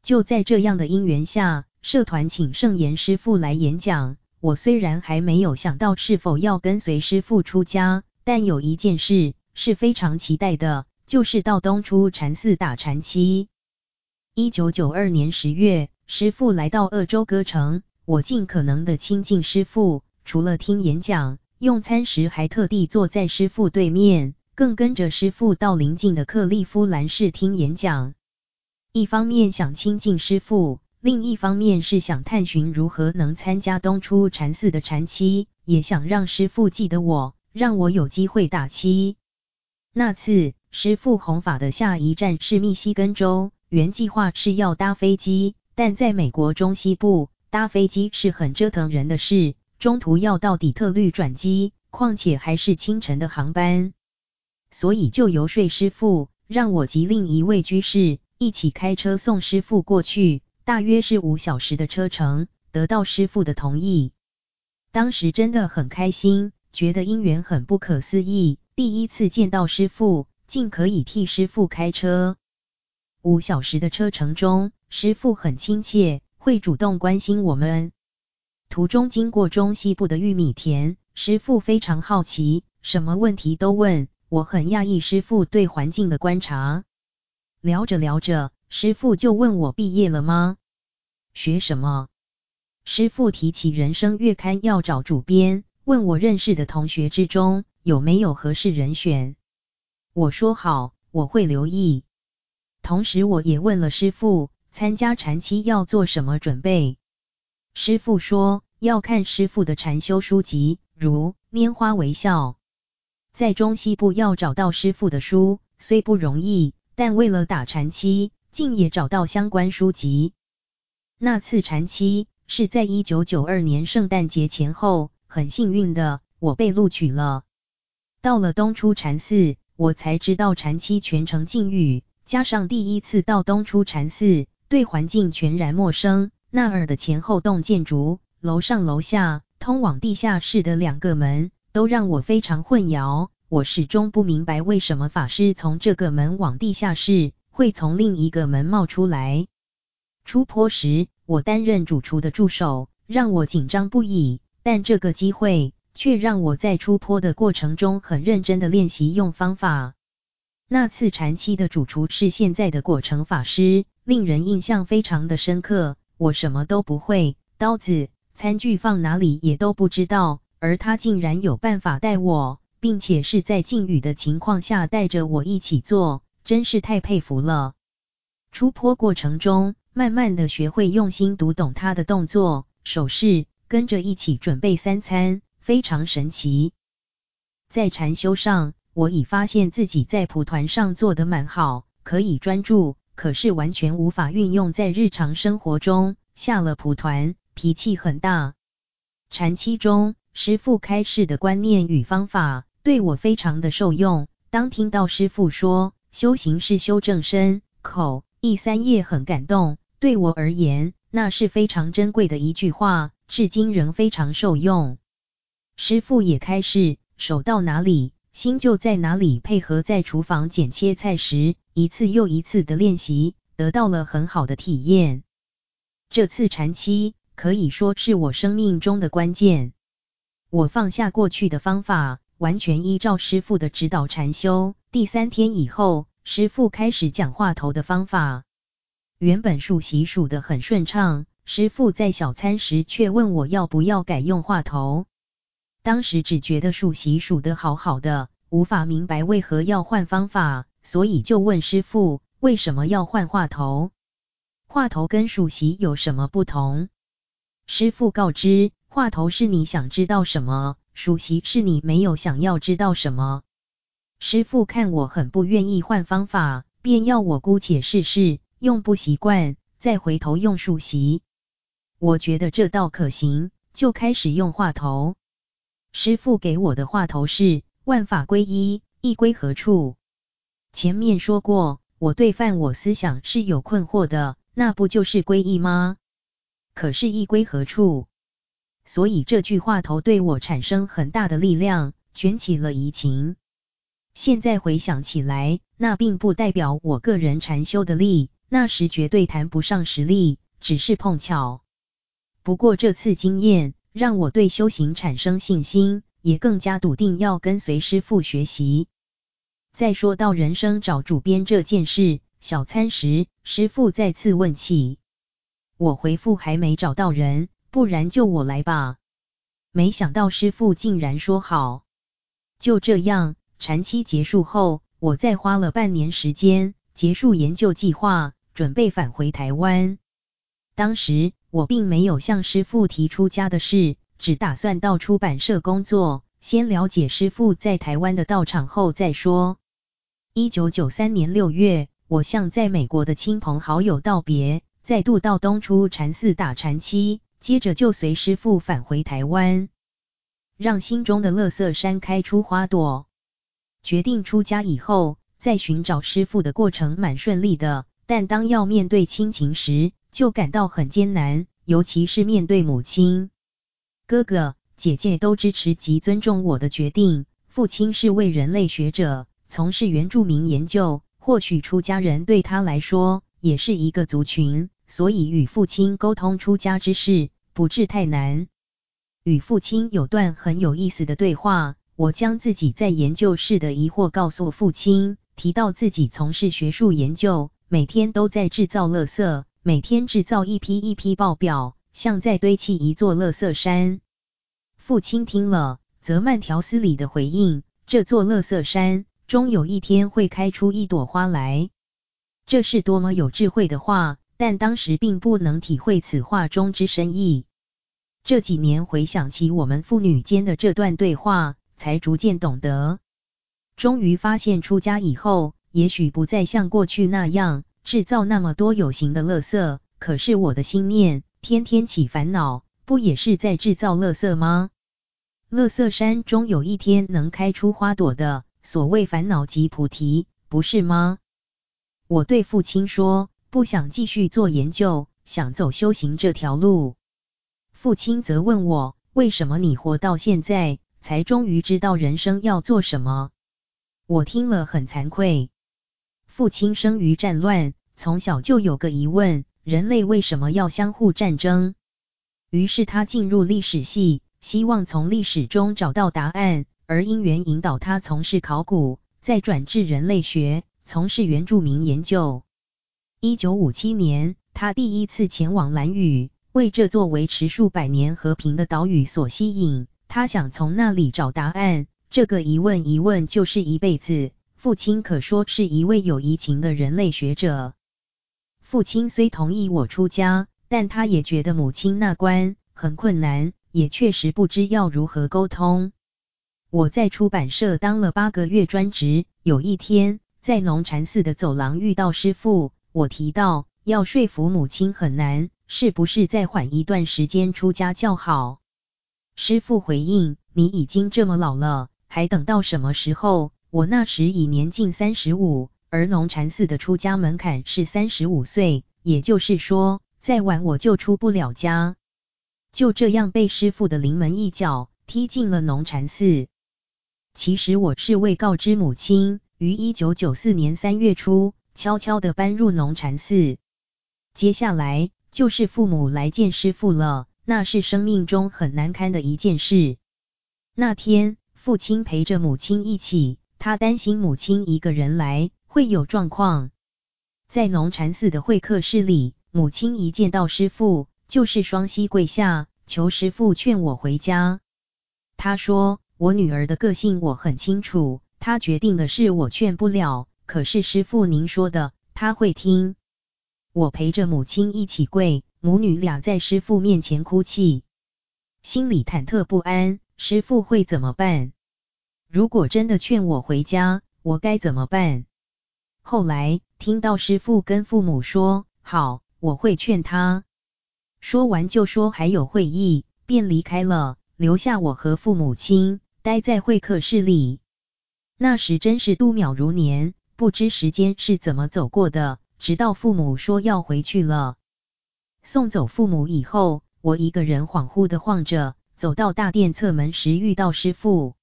就在这样的因缘下，社团请圣严师父来演讲。我虽然还没有想到是否要跟随师父出家，但有一件事是非常期待的，就是到东出禅寺打禅七。一九九二年十月，师父来到鄂州歌城，我尽可能的亲近师父，除了听演讲，用餐时还特地坐在师父对面，更跟着师父到邻近的克利夫兰市听演讲。一方面想亲近师父。另一方面是想探寻如何能参加东出禅寺的禅七，也想让师父记得我，让我有机会打七。那次师父弘法的下一站是密西根州，原计划是要搭飞机，但在美国中西部搭飞机是很折腾人的事，中途要到底特律转机，况且还是清晨的航班，所以就游说师父，让我及另一位居士一起开车送师父过去，大约是五小时的车程，得到师傅的同意。当时真的很开心，觉得姻缘很不可思议，第一次见到师傅。竟可以替师傅开车。五小时的车程中，师傅很亲切，会主动关心我们。途中经过中西部的玉米田，师傅非常好奇，什么问题都问。我很讶异师傅对环境的观察。聊着聊着，师父就问我毕业了吗？学什么？师父提起《人生月刊》要找主编，问我认识的同学之中有没有合适人选。我说好，我会留意。同时，我也问了师父，参加禅期要做什么准备？师父说，要看师父的禅修书籍，如《拈花微笑》。在中西部要找到师父的书，虽不容易，但为了打禅期，竟也找到相关书籍。那次禅期是在一九九二年圣诞节前后，很幸运的，我被录取了。到了东出禅寺。我才知道禅期全程禁欲，加上第一次到东出禅寺，对环境全然陌生。那儿的前后栋建筑，楼上楼下，通往地下室的两个门，都让我非常混淆。我始终不明白为什么法师从这个门往地下室，会从另一个门冒出来。出坡时，我担任主厨的助手，让我紧张不已。但这个机会。却让我在出坡的过程中很认真的练习用方法。那次禅期的主厨是现在的果诚法师，令人印象非常的深刻。我什么都不会，刀子、餐具放哪里也都不知道，而他竟然有办法带我，并且是在禁语的情况下带着我一起做，真是太佩服了。出坡过程中，慢慢的学会用心读懂他的动作、手势，跟着一起准备三餐。非常神奇，在禅修上，我已发现自己在蒲团上做得蛮好，可以专注，可是完全无法运用在日常生活中。下了蒲团，脾气很大。禅期中，师父开示的观念与方法，对我非常的受用。当听到师父说修行是修正身、口、意三业，很感动。对我而言，那是非常珍贵的一句话，至今仍非常受用。师父也开示，手到哪里，心就在哪里。配合在厨房剪切菜时，一次又一次的练习，得到了很好的体验。这次禅期可以说是我生命中的关键。我放下过去的方法，完全依照师傅的指导禅修。第三天以后，师傅开始讲话头的方法。原本数息数得很顺畅，师傅在小餐时却问我要不要改用话头。当时只觉得数息数得好好的，无法明白为何要换方法，所以就问师傅为什么要换话头？话头跟数息有什么不同？师傅告知，话头是你想知道什么，数息是你没有想要知道什么。师父看我很不愿意换方法，便要我姑且试试，用不习惯再回头用数息。我觉得这倒可行，就开始用话头。师父给我的话头是万法归一，一归何处？前面说过，我对犯我思想是有困惑的，那不就是归一吗？可是一归何处？所以这句话头对我产生很大的力量，卷起了移情。现在回想起来，那并不代表我个人禅修的力，那时绝对谈不上实力，只是碰巧。不过这次经验。让我对修行产生信心，也更加笃定要跟随师父学习。再说到人生找主编这件事，小餐时师父再次问起，我回复还没找到人，不然就我来吧。没想到师父竟然说好。就这样，禅期结束后，我再花了半年时间结束研究计划，准备返回台湾。当时我并没有向师父提出家的事，只打算到出版社工作，先了解师父在台湾的道场后再说。一九九三年六月，我向在美国的亲朋好友道别，再度到东出禅寺打禅期，接着就随师父返回台湾，让心中的乐色山开出花朵。决定出家以后，在寻找师父的过程蛮顺利的，但当要面对亲情时，就感到很艰难，尤其是面对母亲。哥哥姐姐都支持及尊重我的决定。父亲是位人类学者，从事原住民研究，或许出家人对他来说也是一个族群，所以与父亲沟通出家之事不致太难。与父亲有段很有意思的对话，我将自己在研究室的疑惑告诉父亲，提到自己从事学术研究，每天都在制造垃圾，每天制造一批一批报表。像在堆砌一座垃圾山。父亲听了，则慢条斯理的回应：“这座垃圾山终有一天会开出一朵花来。”这是多么有智慧的话，但当时并不能体会此话中之深意。这几年回想起我们父女间的这段对话，才逐渐懂得。终于发现出家以后，也许不再像过去那样制造那么多有形的垃圾，可是我的心念。天天起烦恼，不也是在制造垃圾吗？垃圾山终有一天能开出花朵的，所谓烦恼即菩提，不是吗？我对父亲说，不想继续做研究，想走修行这条路。父亲则问我，为什么你活到现在，才终于知道人生要做什么？我听了很惭愧。父亲生于战乱，从小就有个疑问。人类为什么要相互战争？于是他进入历史系，希望从历史中找到答案。而因缘引导他从事考古，再转至人类学，从事原住民研究。一九五七年，他第一次前往蓝屿，为这座维持数百年和平的岛屿所吸引。他想从那里找答案。这个疑问一问就是一辈子。父亲可说是一位有移情的人类学者。父亲虽同意我出家，但他也觉得母亲那关很困难，也确实不知要如何沟通。我在出版社当了八个月专职，有一天在农禅寺的走廊遇到师父，我提到要说服母亲很难，是不是再缓一段时间出家较好？师父回应：你已经这么老了，还等到什么时候？我那时已年近三十五。而农禅寺的出家门槛是三十五岁，也就是说，再晚我就出不了家。就这样被师父的临门一脚踢进了农禅寺。其实我是未告知母亲，于一九九四年三月初悄悄地搬入农禅寺。接下来就是父母来见师父了，那是生命中很难堪的一件事。那天，父亲陪着母亲一起，他担心母亲一个人来。会有状况。在农禅寺的会客室里，母亲一见到师父，就是双膝跪下，求师父劝我回家。她说：“我女儿的个性我很清楚，她决定的事我劝不了。可是师傅您说的，他会听。”我陪着母亲一起跪，母女俩在师傅面前哭泣，心里忐忑不安。师傅会怎么办？如果真的劝我回家，我该怎么办？后来听到师傅跟父母说：“好，我会劝他。”说完就说还有会议，便离开了，留下我和父母亲待在会客室里。那时真是度秒如年，不知时间是怎么走过的。直到父母说要回去了，送走父母以后，我一个人恍惚的晃着，走到大殿侧门时遇到师父，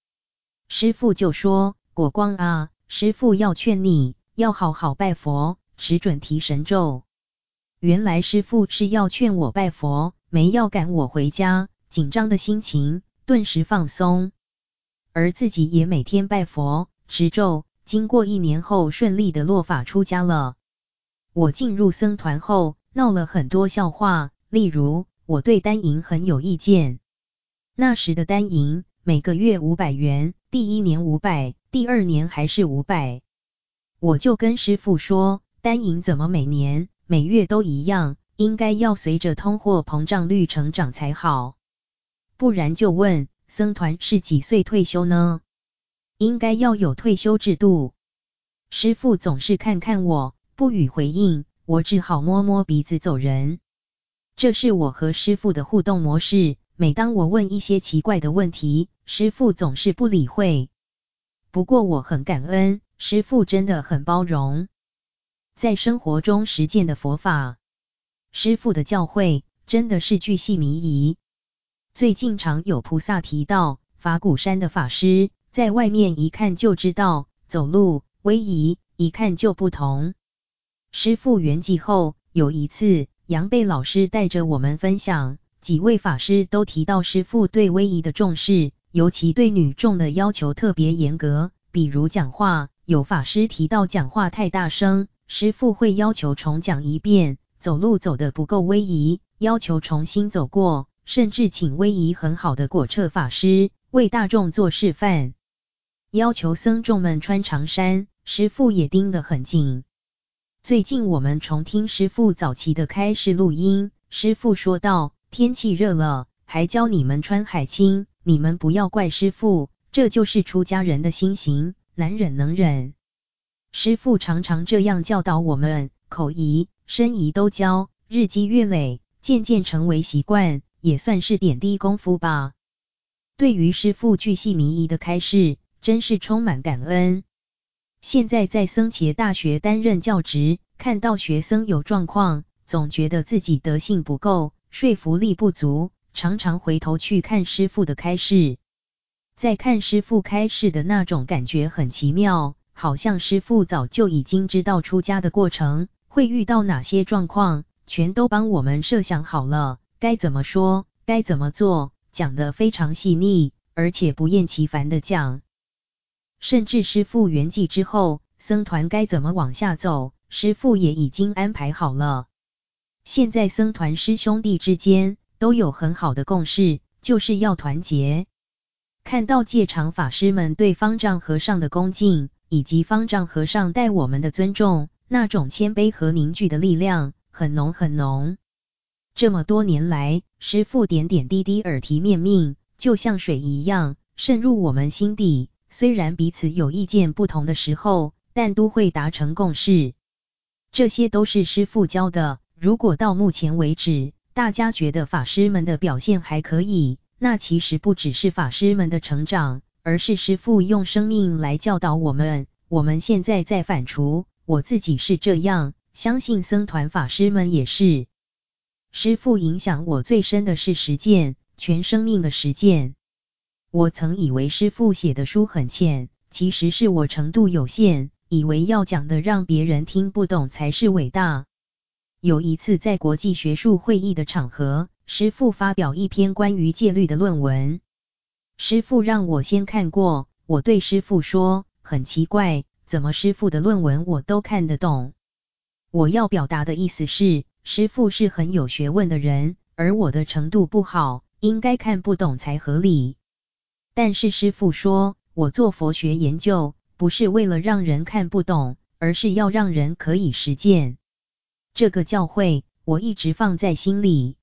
师父就说：“果光啊，师父要劝你。”要好好拜佛，持准提神咒。原来师父是要劝我拜佛，没要赶我回家。紧张的心情顿时放松，而自己也每天拜佛持咒。经过一年后，顺利的落发出家了。我进入僧团后，闹了很多笑话，例如我对丹银很有意见。那时的丹银每个月五百元，第一年五百，第二年还是五百。我就跟师父说，丹银怎么每年每月都一样？应该要随着通货膨胀率成长才好。不然就问僧团是几岁退休呢？应该要有退休制度。师傅总是看看我，不予回应，我只好摸摸鼻子走人。这是我和师傅的互动模式。每当我问一些奇怪的问题，师傅总是不理会。不过我很感恩，师傅真的很包容，在生活中实践的佛法，师傅的教诲真的是巨细靡遗。最近常有菩萨提到，法鼓山的法师在外面一看就知道，走路威仪一看就不同。师父圆寂后，有一次杨贝老师带着我们分享。几位法师都提到师父对威仪的重视，尤其对女众的要求特别严格。比如讲话，有法师提到讲话太大声，师父会要求重讲一遍；走路走得不够威仪，要求重新走过，甚至请威仪很好的果彻法师为大众做示范，要求僧众们穿长衫，师父也盯得很紧。最近我们重听师父早期的开示录音，师父说道。天气热了，还教你们穿海青，你们不要怪师父，这就是出家人的心行，难忍能忍。师父常常这样教导我们，口仪、身仪都教，日积月累，渐渐成为习惯，也算是点滴功夫吧。对于师父巨细靡遗的开示，真是充满感恩。现在在僧伽大学担任教职，看到学生有状况，总觉得自己德性不够。说服力不足，常常回头去看师傅的开示，在看师傅开示的那种感觉很奇妙，好像师傅早就已经知道出家的过程会遇到哪些状况，全都帮我们设想好了，该怎么说，该怎么做，讲得非常细腻，而且不厌其烦的讲。甚至师父圆寂之后，僧团该怎么往下走，师父也已经安排好了。现在僧团师兄弟之间都有很好的共识，就是要团结。看到戒常法师们对方丈和尚的恭敬，以及方丈和尚待我们的尊重，那种谦卑和凝聚的力量很浓很浓。这么多年来，师父点点滴滴耳提面命，就像水一样渗入我们心底。虽然彼此有意见不同的时候，但都会达成共识。这些都是师父教的。如果到目前为止，大家觉得法师们的表现还可以，那其实不只是法师们的成长，而是师父用生命来教导我们。我们现在在反刍，我自己是这样，相信僧团法师们也是。师父影响我最深的是实践，全生命的实践。我曾以为师父写的书很浅，其实是我程度有限，以为要讲的让别人听不懂才是伟大。有一次在国际学术会议的场合，师父发表一篇关于戒律的论文。师父让我先看过，我对师父说，很奇怪，怎么师父的论文我都看得懂？我要表达的意思是，师父是很有学问的人，而我的程度不好，应该看不懂才合理。但是师父说，我做佛学研究，不是为了让人看不懂，而是要让人可以实践。这个教诲我一直放在心里。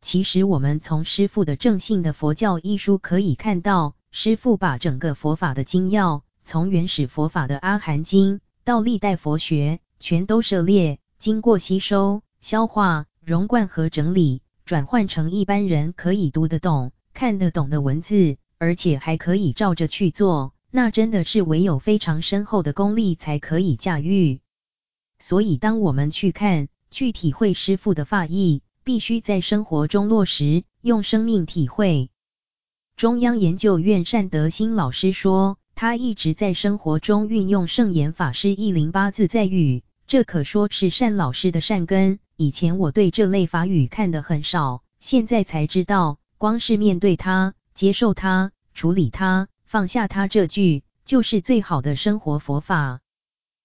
其实我们从师父的《正信的佛教》一书可以看到，师父把整个佛法的精要，从原始佛法的阿含经到历代佛学，全都涉猎，经过吸收、消化、融贯和整理，转换成一般人可以读得懂、看得懂的文字，而且还可以照着去做，那真的是唯有非常深厚的功力才可以驾驭。所以，当我们去看、去体会师父的法义，必须在生活中落实，用生命体会。中央研究院单德兴老师说，他一直在生活中运用圣严法师一零八自在语，这可说是单老师的善根。以前我对这类法语看得很少，现在才知道，光是面对它、接受它、处理它、放下它这句，就是最好的生活佛法。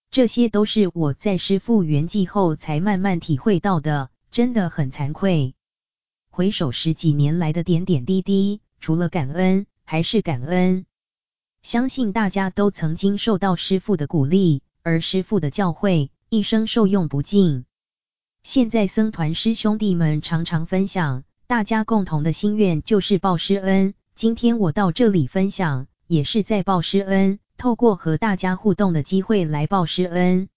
这些都是我在师父圆寂后才慢慢体会到的，真的很惭愧。回首十几年来的点点滴滴，除了感恩还是感恩。相信大家都曾经受到师父的鼓励，而师父的教诲一生受用不尽。现在僧团师兄弟们常常分享，大家共同的心愿就是报师恩。今天我到这里分享，也是在报师恩。透过和大家互动的机会来报师恩。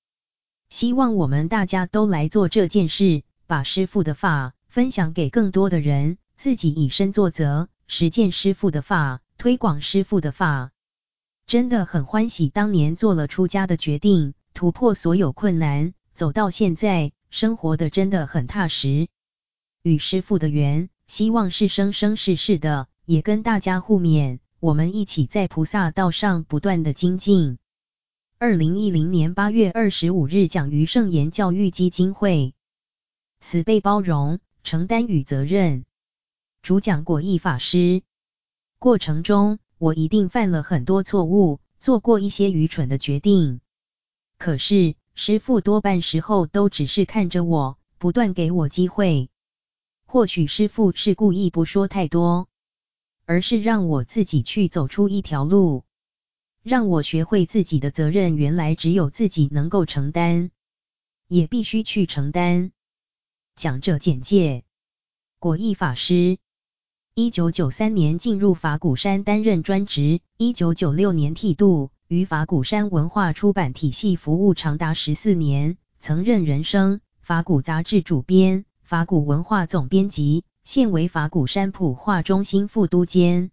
希望我们大家都来做这件事，把师父的法分享给更多的人，自己以身作则，实践师父的法，推广师父的法。真的很欢喜当年做了出家的决定，突破所有困难，走到现在，生活的真的很踏实。与师父的缘，希望是生生世世的，也跟大家互勉，我们一起在菩萨道上不断的精进。二零一零年八月二十五日讲于圣言教育基金会，慈悲包容，承担与责任。主讲果义法师。过程中，我一定犯了很多错误，做过一些愚蠢的决定。可是，师父多半时候都只是看着我，不断给我机会。或许师父是故意不说太多，而是让我自己去走出一条路。让我学会自己的责任，原来只有自己能够承担，也必须去承担。讲者简介：果义法师，一九九三年进入法鼓山担任专职，一九九六年剃度，于法鼓山文化出版体系服务长达十四年，曾任人生、法鼓杂志主编、法鼓文化总编辑，现为法鼓山普化中心副督监。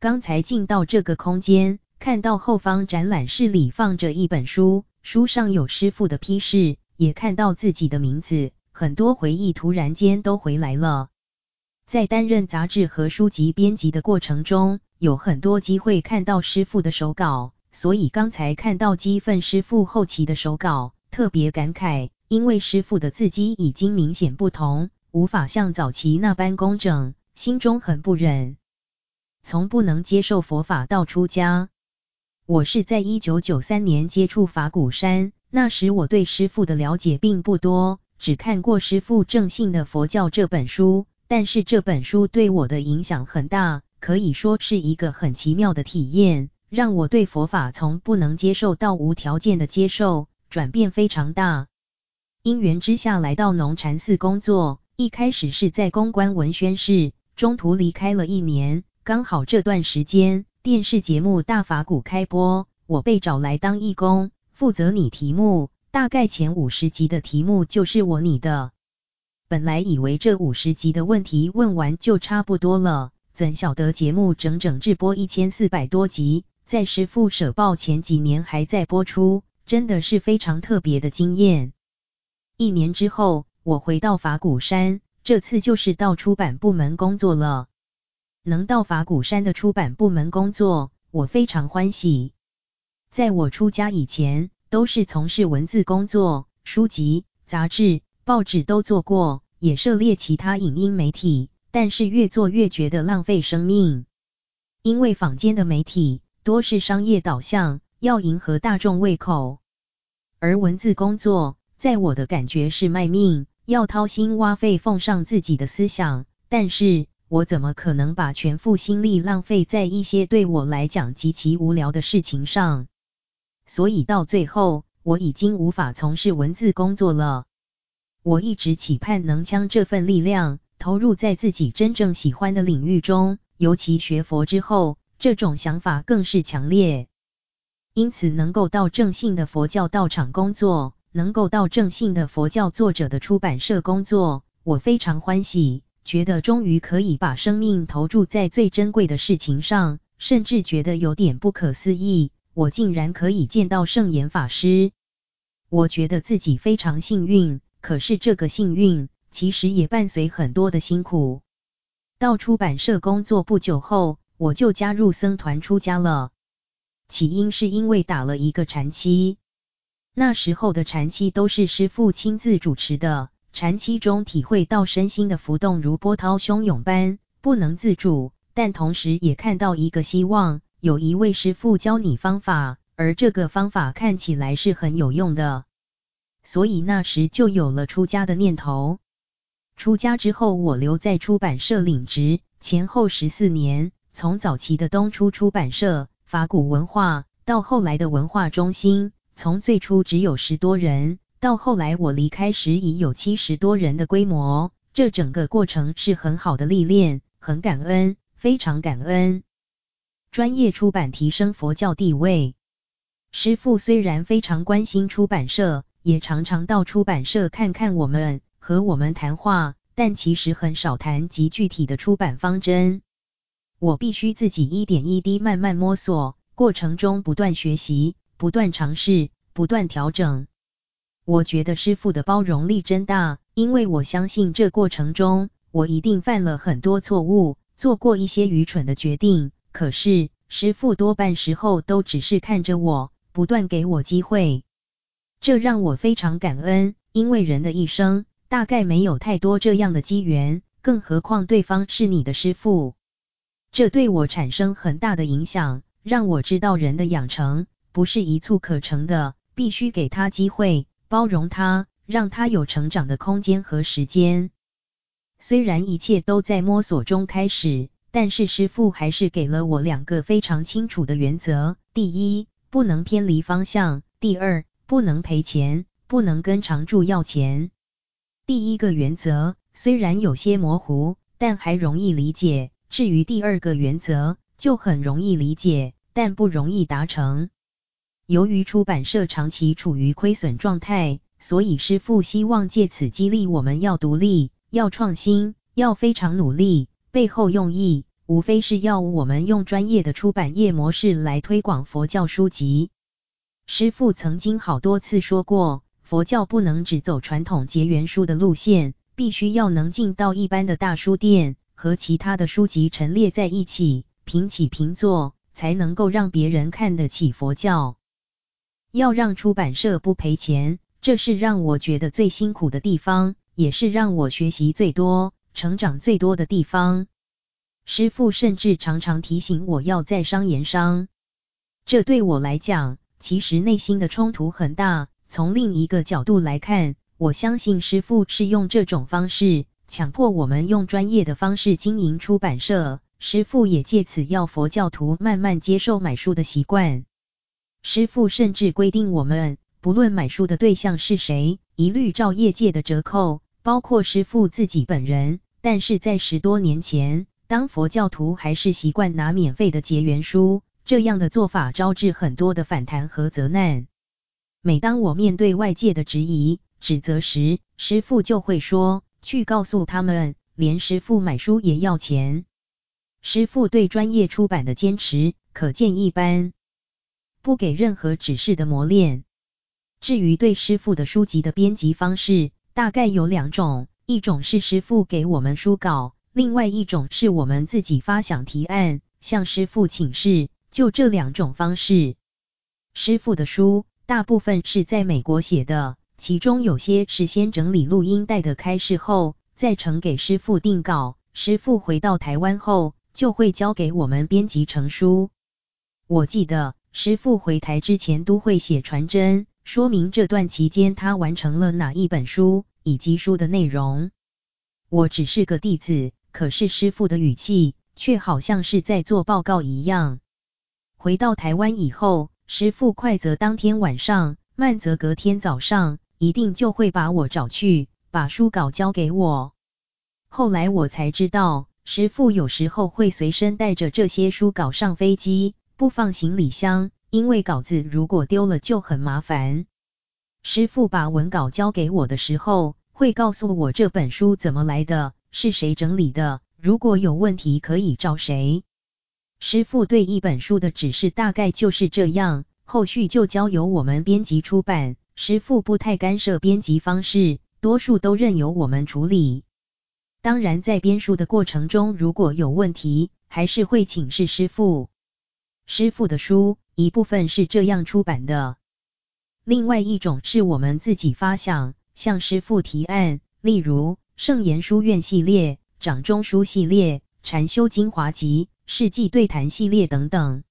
刚才进到这个空间。看到后方展览室里放着一本书，书上有师傅的批示，也看到自己的名字，很多回忆突然间都回来了。在担任杂志和书籍编辑的过程中，有很多机会看到师傅的手稿，所以刚才看到鸡粪师傅后期的手稿，特别感慨，因为师傅的字迹已经明显不同，无法像早期那般工整，心中很不忍。从不能接受佛法到出家。我是在一九九三年接触法鼓山，那时我对师父的了解并不多，只看过师父正信的佛教这本书，但是这本书对我的影响很大，可以说是一个很奇妙的体验，让我对佛法从不能接受到无条件的接受，转变非常大。因缘之下来到农禅寺工作，一开始是在公关文宣室，中途离开了一年，刚好这段时间。电视节目《大法鼓》开播，我被找来当义工，负责拟题目。大概前五十集的题目就是我拟的。本来以为这五十集的问题问完就差不多了，怎晓得节目整整直播一千四百多集，在师父舍报前几年还在播出，真的是非常特别的经验。一年之后，我回到法鼓山，这次就是到出版部门工作了。能到法鼓山的出版部门工作，我非常欢喜。在我出家以前，都是从事文字工作，书籍、杂志、报纸都做过，也涉猎其他影音媒体，但是越做越觉得浪费生命。因为坊间的媒体多是商业导向，要迎合大众胃口，而文字工作，在我的感觉是卖命，要掏心挖肺奉上自己的思想，但是。我怎么可能把全副心力浪费在一些对我来讲极其无聊的事情上？所以到最后，我已经无法从事文字工作了。我一直期盼能将这份力量投入在自己真正喜欢的领域中，尤其学佛之后，这种想法更是强烈。因此，能够到正信的佛教道场工作，能够到正信的佛教作者的出版社工作，我非常欢喜。觉得终于可以把生命投注在最珍贵的事情上，甚至觉得有点不可思议，我竟然可以见到圣严法师。我觉得自己非常幸运，可是这个幸运其实也伴随很多的辛苦。到出版社工作不久后，我就加入僧团出家了。起因是因为打了一个禅七，那时候的禅期都是师父亲自主持的。禅期中体会到身心的浮动如波涛汹涌般不能自主，但同时也看到一个希望，有一位师父教你方法，而这个方法看起来是很有用的，所以那时就有了出家的念头。出家之后，我留在出版社领职，前后十四年，从早期的东初出版社、法鼓文化，到后来的文化中心，从最初只有十多人。到后来我离开时已有七十多人的规模，这整个过程是很好的历练，很感恩，非常感恩。专业出版提升佛教地位。师父虽然非常关心出版社，也常常到出版社看看我们，和我们谈话，但其实很少谈及具体的出版方针。我必须自己一点一滴慢慢摸索，过程中不断学习，不断尝试，不断调整。我觉得师傅的包容力真大，因为我相信这过程中我一定犯了很多错误，做过一些愚蠢的决定。可是师傅多半时候都只是看着我，不断给我机会，这让我非常感恩。因为人的一生大概没有太多这样的机缘，更何况对方是你的师傅，这对我产生很大的影响，让我知道人的养成不是一蹴可成的，必须给他机会。包容他，让他有成长的空间和时间。虽然一切都在摸索中开始，但是师傅还是给了我两个非常清楚的原则：第一，不能偏离方向；第二，不能赔钱，不能跟常住要钱。第一个原则虽然有些模糊，但还容易理解；至于第二个原则，就很容易理解，但不容易达成。由于出版社长期处于亏损状态，所以师父希望借此激励我们要独立、要创新、要非常努力。背后用意无非是要我们用专业的出版业模式来推广佛教书籍。师父曾经好多次说过，佛教不能只走传统结缘书的路线，必须要能进到一般的大书店，和其他的书籍陈列在一起，平起平坐，才能够让别人看得起佛教。要让出版社不赔钱，这是让我觉得最辛苦的地方，也是让我学习最多、成长最多的地方。师傅甚至常常提醒我要在商言商，这对我来讲，其实内心的冲突很大。从另一个角度来看，我相信师傅是用这种方式强迫我们用专业的方式经营出版社。师傅也借此要佛教徒慢慢接受买书的习惯。师父甚至规定我们，不论买书的对象是谁，一律照业界的折扣，包括师父自己本人。但是在十多年前，当佛教徒还是习惯拿免费的结缘书，这样的做法招致很多的反弹和责难。每当我面对外界的质疑、指责时，师父就会说：“去告诉他们，连师父买书也要钱。”师父对专业出版的坚持，可见一斑。不给任何指示的磨练。至于对师傅的书籍的编辑方式，大概有两种：一种是师傅给我们书稿，另外一种是我们自己发想提案，向师傅请示。就这两种方式，师傅的书大部分是在美国写的，其中有些是先整理录音带的开示后，再呈给师傅定稿。师傅回到台湾后，就会交给我们编辑成书。我记得。师父回台之前都会写传真，说明这段期间他完成了哪一本书以及书的内容。我只是个弟子，可是师父的语气却好像是在做报告一样。回到台湾以后，师父快则当天晚上，慢则隔天早上，一定就会把我找去，把书稿交给我。后来我才知道，师父有时候会随身带着这些书稿上飞机。不放行李箱，因为稿子如果丢了就很麻烦。师傅把文稿交给我的时候，会告诉我这本书怎么来的，是谁整理的，如果有问题可以找谁。师傅对一本书的指示大概就是这样，后续就交由我们编辑出版。师傅不太干涉编辑方式，多数都任由我们处理。当然，在编书的过程中，如果有问题，还是会请示师傅。师父的书一部分是这样出版的，另外一种是我们自己发想，向师父提案，例如圣言书院系列、掌中书系列、禅修精华集、世纪对谈系列等等。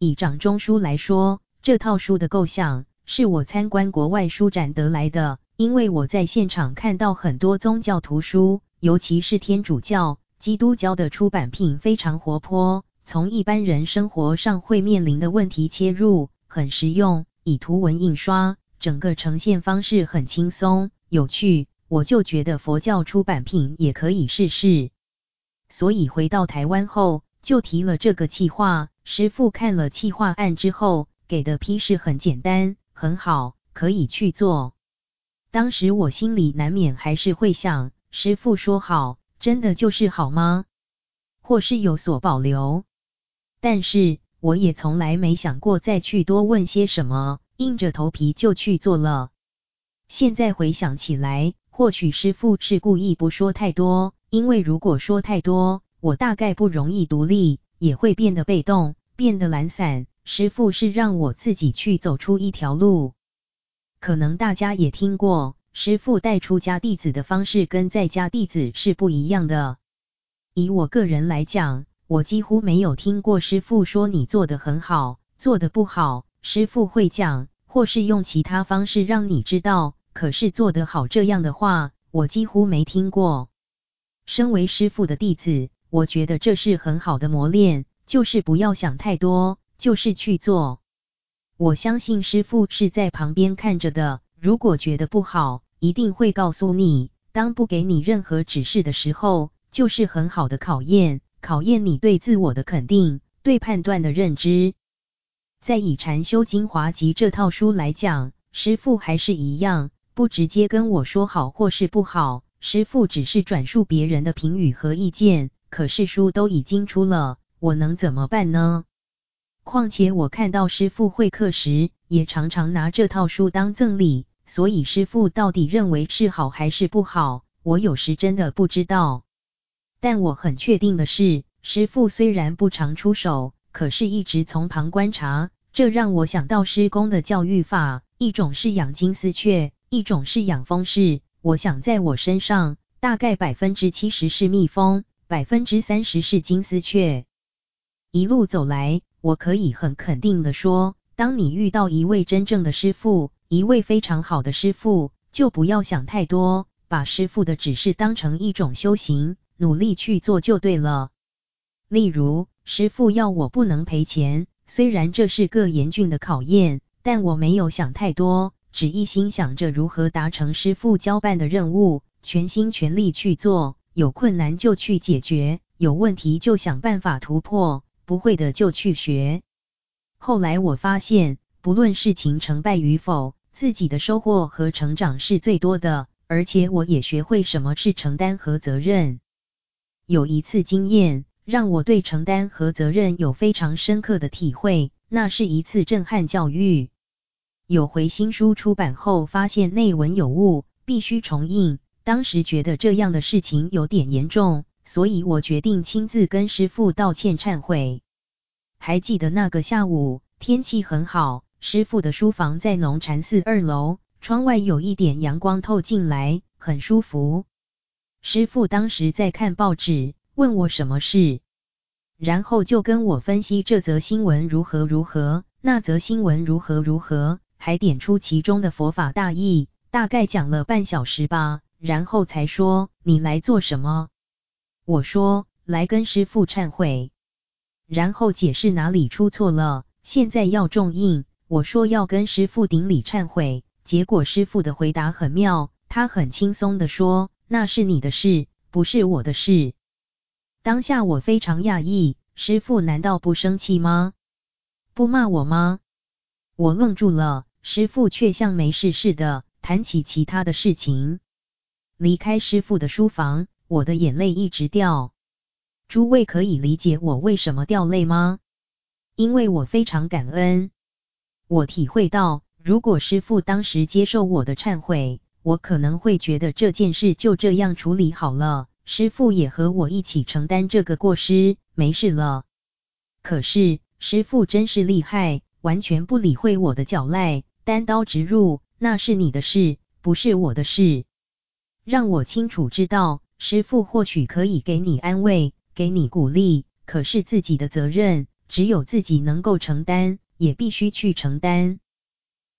以掌中书来说，这套书的构想是我参观国外书展得来的，因为我在现场看到很多宗教图书，尤其是天主教、基督教的出版品非常活泼。从一般人生活上会面临的问题切入，很实用，以图文印刷，整个呈现方式很轻松有趣，我就觉得佛教出版品也可以试试。所以回到台湾后，就提了这个企划。师父看了企划案之后，给的批示很简单，很好，可以去做。当时我心里难免还是会想，师父说好，真的就是好吗？或是有所保留？但是我也从来没想过再去多问些什么，硬着头皮就去做了。现在回想起来，或许师傅是故意不说太多，因为如果说太多，我大概不容易独立，也会变得被动，变得懒散。师傅是让我自己去走出一条路。可能大家也听过，师傅带出家弟子的方式跟在家弟子是不一样的。以我个人来讲，我几乎没有听过师傅说你做得很好，做得不好。师傅会讲，或是用其他方式让你知道。可是做得好这样的话，我几乎没听过。身为师傅的弟子，我觉得这是很好的磨练，就是不要想太多，就是去做。我相信师傅是在旁边看着的，如果觉得不好，一定会告诉你。当不给你任何指示的时候，就是很好的考验，考验你对自我的肯定，对判断的认知。在以《禅修精华集》这套书来讲，师父还是一样。不直接跟我说好或是不好，师父只是转述别人的评语和意见。可是书都已经出了，我能怎么办呢？况且我看到师父会客时，也常常拿这套书当赠礼，所以师父到底认为是好还是不好，我有时真的不知道。但我很确定的是，师父虽然不常出手，可是一直从旁观察，这让我想到师公的教育法，一种是养金丝雀。一种是养蜂式，我想在我身上，大概百分之七十是蜜蜂，百分之三十是金丝雀。一路走来，我可以很肯定的说，当你遇到一位真正的师傅，一位非常好的师傅，就不要想太多，把师傅的指示当成一种修行，努力去做就对了。例如，师傅要我不能赔钱，虽然这是个严峻的考验，但我没有想太多。只一心想着如何达成师傅交办的任务，全心全力去做，有困难就去解决，有问题就想办法突破，不会的就去学。后来我发现，不论事情成败与否，自己的收获和成长是最多的，而且我也学会什么是承担和责任。有一次经验，让我对承担和责任有非常深刻的体会，那是一次震撼教育。有回新书出版后，发现内文有误，必须重印。当时觉得这样的事情有点严重，所以我决定亲自跟师父道歉忏悔。还记得那个下午，天气很好，师父的书房在农禅寺二楼，窗外有一点阳光透进来，很舒服。师傅当时在看报纸，问我什么事，然后就跟我分析这则新闻如何如何，那则新闻如何如何。还点出其中的佛法大意，大概讲了半小时吧，然后才说：“你来做什么？”我说：“来跟师傅忏悔。”然后解释哪里出错了，现在要重印。我说要跟师傅顶礼忏悔，结果师傅的回答很妙，他很轻松地说：“那是你的事，不是我的事。”当下我非常讶异，师傅难道不生气吗？不骂我吗？我愣住了。师傅却像没事似的谈起其他的事情。离开师傅的书房，我的眼泪一直掉。诸位可以理解我为什么掉泪吗？因为我非常感恩。我体会到，如果师傅当时接受我的忏悔，我可能会觉得这件事就这样处理好了，师傅也和我一起承担这个过失，没事了。可是师傅真是厉害，完全不理会我的脚赖。单刀直入，那是你的事，不是我的事。让我清楚知道，师傅或许可以给你安慰，给你鼓励，可是自己的责任，只有自己能够承担，也必须去承担。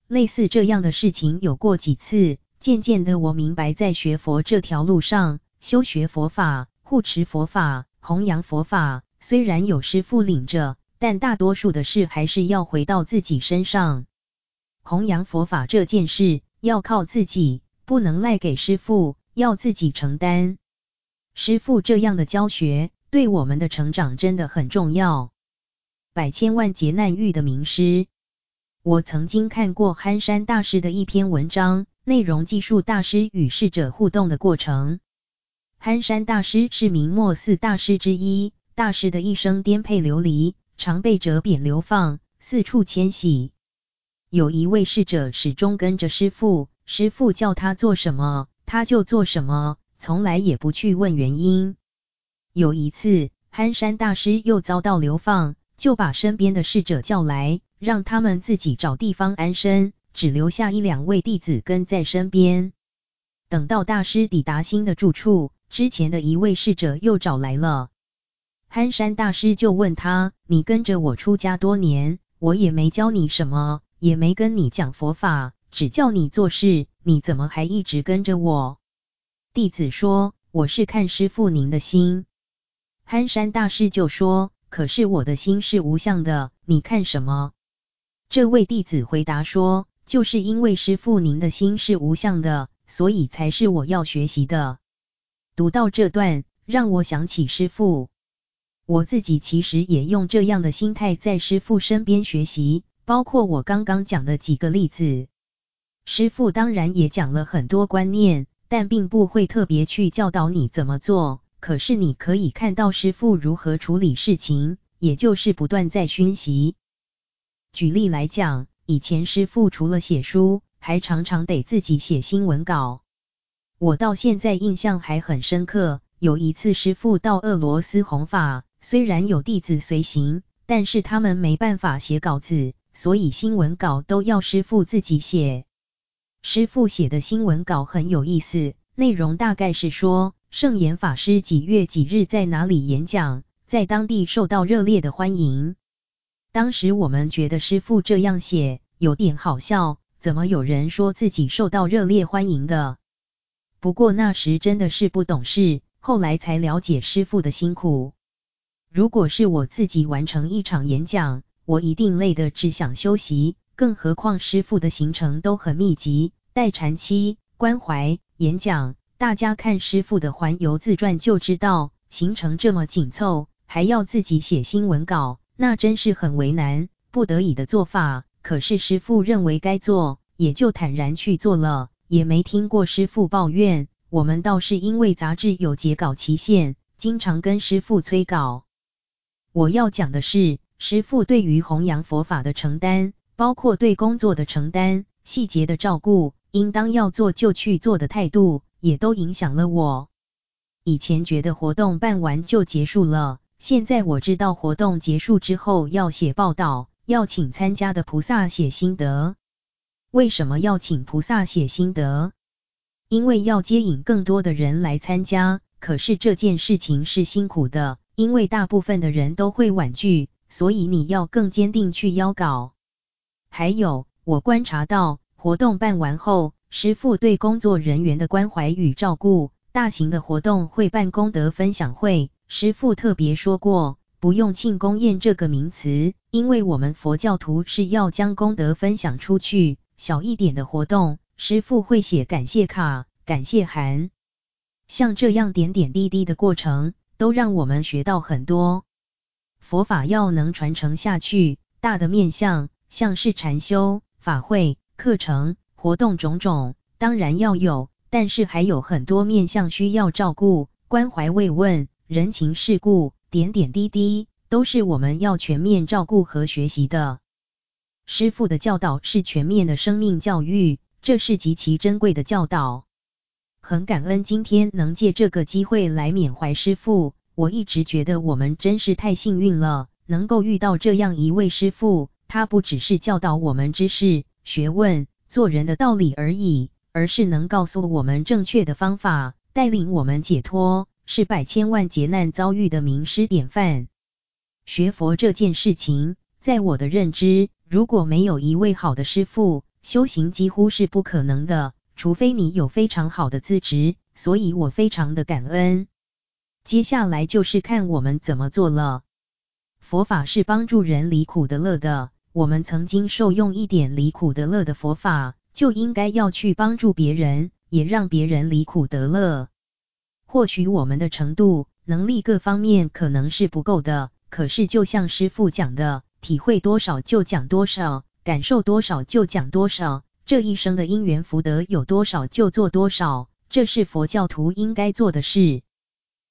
类似这样的事情有过几次，渐渐的我明白，在学佛这条路上，修学佛法、护持佛法、弘扬佛法，虽然有师父领着，但大多数的事还是要回到自己身上。弘扬佛法这件事要靠自己，不能赖给师父，要自己承担。师父这样的教学对我们的成长真的很重要。百千万劫难遇的名师，我曾经看过憨山大师的一篇文章，内容技术大师与侍者互动的过程。憨山大师是明末四大师之一，大师的一生颠沛流离，常被折贬流放，四处迁徙。有一位侍者始终跟着师父，师父叫他做什么，他就做什么，从来也不去问原因。有一次，憨山大师又遭到流放，就把身边的侍者叫来，让他们自己找地方安身，只留下一两位弟子跟在身边。等到大师抵达新的住处，之前的一位侍者又找来了。憨山大师就问他：“你跟着我出家多年，我也没教你什么。”也没跟你讲佛法，只叫你做事，你怎么还一直跟着我？弟子说：“我是看师父您的心。”憨山大师就说：“可是我的心是无相的，你看什么？”这位弟子回答说：“就是因为师父您的心是无相的，所以才是我要学习的。”读到这段，让我想起师父，我自己其实也用这样的心态在师父身边学习。包括我刚刚讲的几个例子，师父当然也讲了很多观念，但并不会特别去教导你怎么做。可是你可以看到师父如何处理事情，也就是不断在熏习。举例来讲，以前师父除了写书，还常常得自己写新闻稿。我到现在印象还很深刻，有一次师父到俄罗斯弘法，虽然有弟子随行，但是他们没办法写稿子。所以新闻稿都要师父自己写。师父写的新闻稿很有意思，内容大概是说，圣严法师几月几日在哪里演讲，在当地受到热烈的欢迎。当时我们觉得师傅这样写有点好笑，怎么有人说自己受到热烈欢迎的？不过那时真的是不懂事，后来才了解师傅的辛苦。如果是我自己完成一场演讲，我一定累得只想休息，更何况师傅的行程都很密集，待禅期、关怀、演讲。大家看师傅的环游自传就知道，行程这么紧凑，还要自己写新闻稿，那真是很为难，不得已的做法。可是师傅认为该做，也就坦然去做了，也没听过师傅抱怨。我们倒是因为杂志有截稿期限，经常跟师傅催稿。我要讲的是。师傅对于弘扬佛法的承担，包括对工作的承担、细节的照顾，应当要做就去做的态度，也都影响了我。以前觉得活动办完就结束了，现在我知道活动结束之后要写报道，要请参加的菩萨写心得。为什么要请菩萨写心得？因为要接引更多的人来参加，可是这件事情是辛苦的，因为大部分的人都会婉拒。所以你要更坚定去邀稿。还有，我观察到活动办完后，师父对工作人员的关怀与照顾。大型的活动会办功德分享会，师父特别说过，不用庆功宴这个名词，因为我们佛教徒是要将功德分享出去。小一点的活动，师父会写感谢卡、感谢函。像这样点点滴滴的过程，都让我们学到很多。佛法要能传承下去，大的面向像是禅修、法会、课程、活动种种，当然要有，但是还有很多面向需要照顾、关怀慰问、人情世故，点点滴滴都是我们要全面照顾和学习的。师父的教导是全面的生命教育，这是极其珍贵的教导。很感恩今天能借这个机会来缅怀师父。我一直觉得我们真是太幸运了，能够遇到这样一位师父。他不只是教导我们知识、学问、做人的道理而已，而是能告诉我们正确的方法，带领我们解脱，是百千万劫难遭遇的名师典范。学佛这件事情，在我的认知，如果没有一位好的师父，修行几乎是不可能的，除非你有非常好的资质。所以我非常的感恩。接下来就是看我们怎么做了。佛法是帮助人离苦得乐的，我们曾经受用一点离苦得乐的佛法，就应该要去帮助别人，也让别人离苦得乐。或许我们的程度、能力各方面可能是不够的，可是就像师傅讲的，体会多少就讲多少，感受多少就讲多少，这一生的因缘福德有多少就做多少，这是佛教徒应该做的事。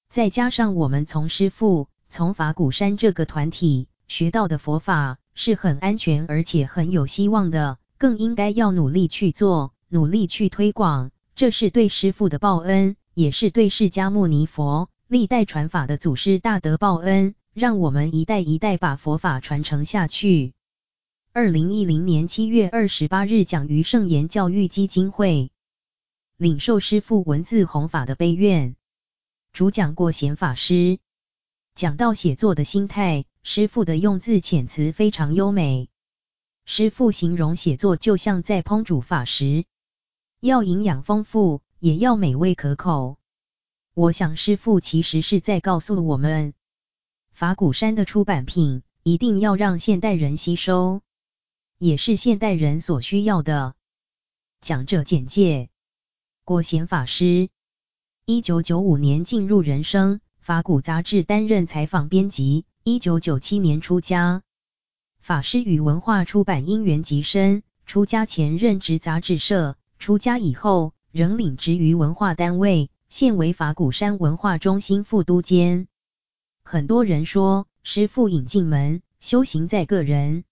再加上我们从师傅、从法鼓山这个团体学到的佛法是很安全而且很有希望的，更应该要努力去做，努力去推广，这是对师傅的报恩，也是对释迦牟尼佛历代传法的祖师大德报恩，让我们一代一代把佛法传承下去。二零一零年七月二十八日讲于圣言教育基金会，领受师父文字弘法的悲愿。主讲过显法师，讲到写作的心态，师父的用字遣词非常优美。师父形容写作就像在烹煮法食，要营养丰富，也要美味可口。我想师父其实是在告诉我们，法鼓山的出版品一定要让现代人吸收。也是现代人所需要的。讲者简介：郭贤法师，一九九五年进入人生法鼓杂志担任采访编辑，一九九七年出家。法师与文化出版因缘极深，出家前任职杂志社，出家以后仍领职于文化单位，现为法鼓山文化中心副督监。很多人说，师父引进门，修行在个人。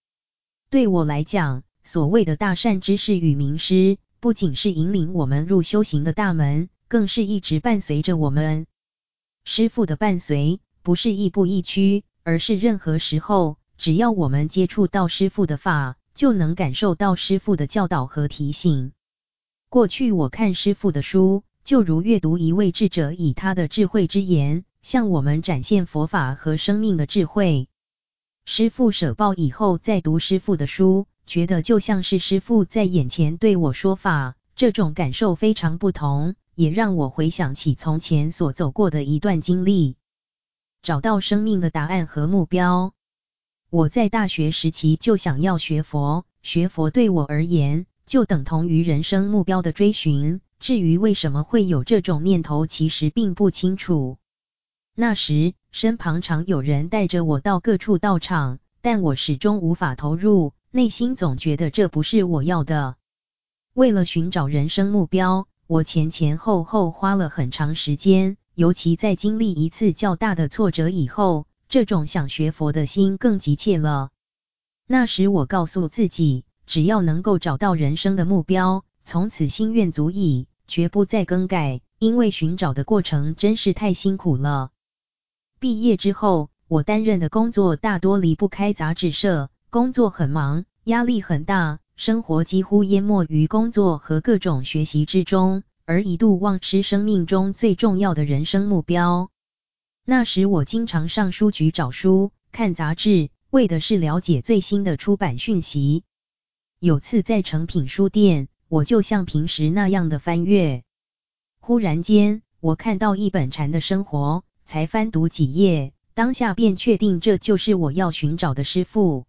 对我来讲，所谓的大善知识与名师，不仅是引领我们入修行的大门，更是一直伴随着我们。师父的伴随，不是亦步亦趋，而是任何时候，只要我们接触到师父的法，就能感受到师父的教导和提醒。过去我看师父的书，就如阅读一位智者以他的智慧之言，向我们展现佛法和生命的智慧。师父舍报以后，再读师父的书，觉得就像是师父在眼前对我说法，这种感受非常不同，也让我回想起从前所走过的一段经历，找到生命的答案和目标。我在大学时期就想要学佛，学佛对我而言就等同于人生目标的追寻。至于为什么会有这种念头，其实并不清楚。那时，身旁常有人带着我到各处道场，但我始终无法投入，内心总觉得这不是我要的。为了寻找人生目标，我前前后后花了很长时间，尤其在经历一次较大的挫折以后，这种想学佛的心更急切了。那时我告诉自己，只要能够找到人生的目标，从此心愿足矣，绝不再更改，因为寻找的过程真是太辛苦了。毕业之后，我担任的工作大多离不开杂志社，工作很忙，压力很大，生活几乎淹没于工作和各种学习之中，而一度忘失生命中最重要的人生目标。那时我经常上书局找书、看杂志，为的是了解最新的出版讯息。有次在诚品书店，我就像平时那样的翻阅，忽然间，我看到一本《禅的生活》。才翻读几页，当下便确定这就是我要寻找的师傅。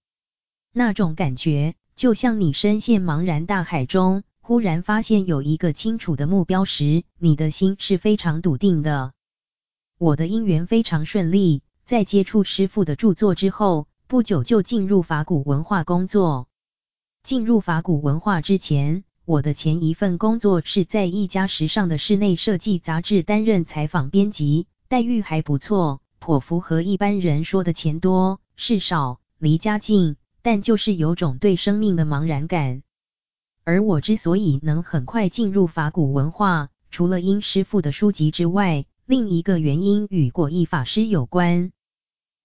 那种感觉，就像你深陷茫然大海中，忽然发现有一个清楚的目标时，你的心是非常笃定的。我的因缘非常顺利，在接触师傅的著作之后，不久就进入法鼓文化工作。进入法鼓文化之前，我的前一份工作是在一家时尚的室内设计杂志担任采访编辑。待遇还不错，颇符合一般人说的钱多事少，离家近，但就是有种对生命的茫然感。而我之所以能很快进入法鼓文化，除了因师父的书籍之外，另一个原因与果义法师有关。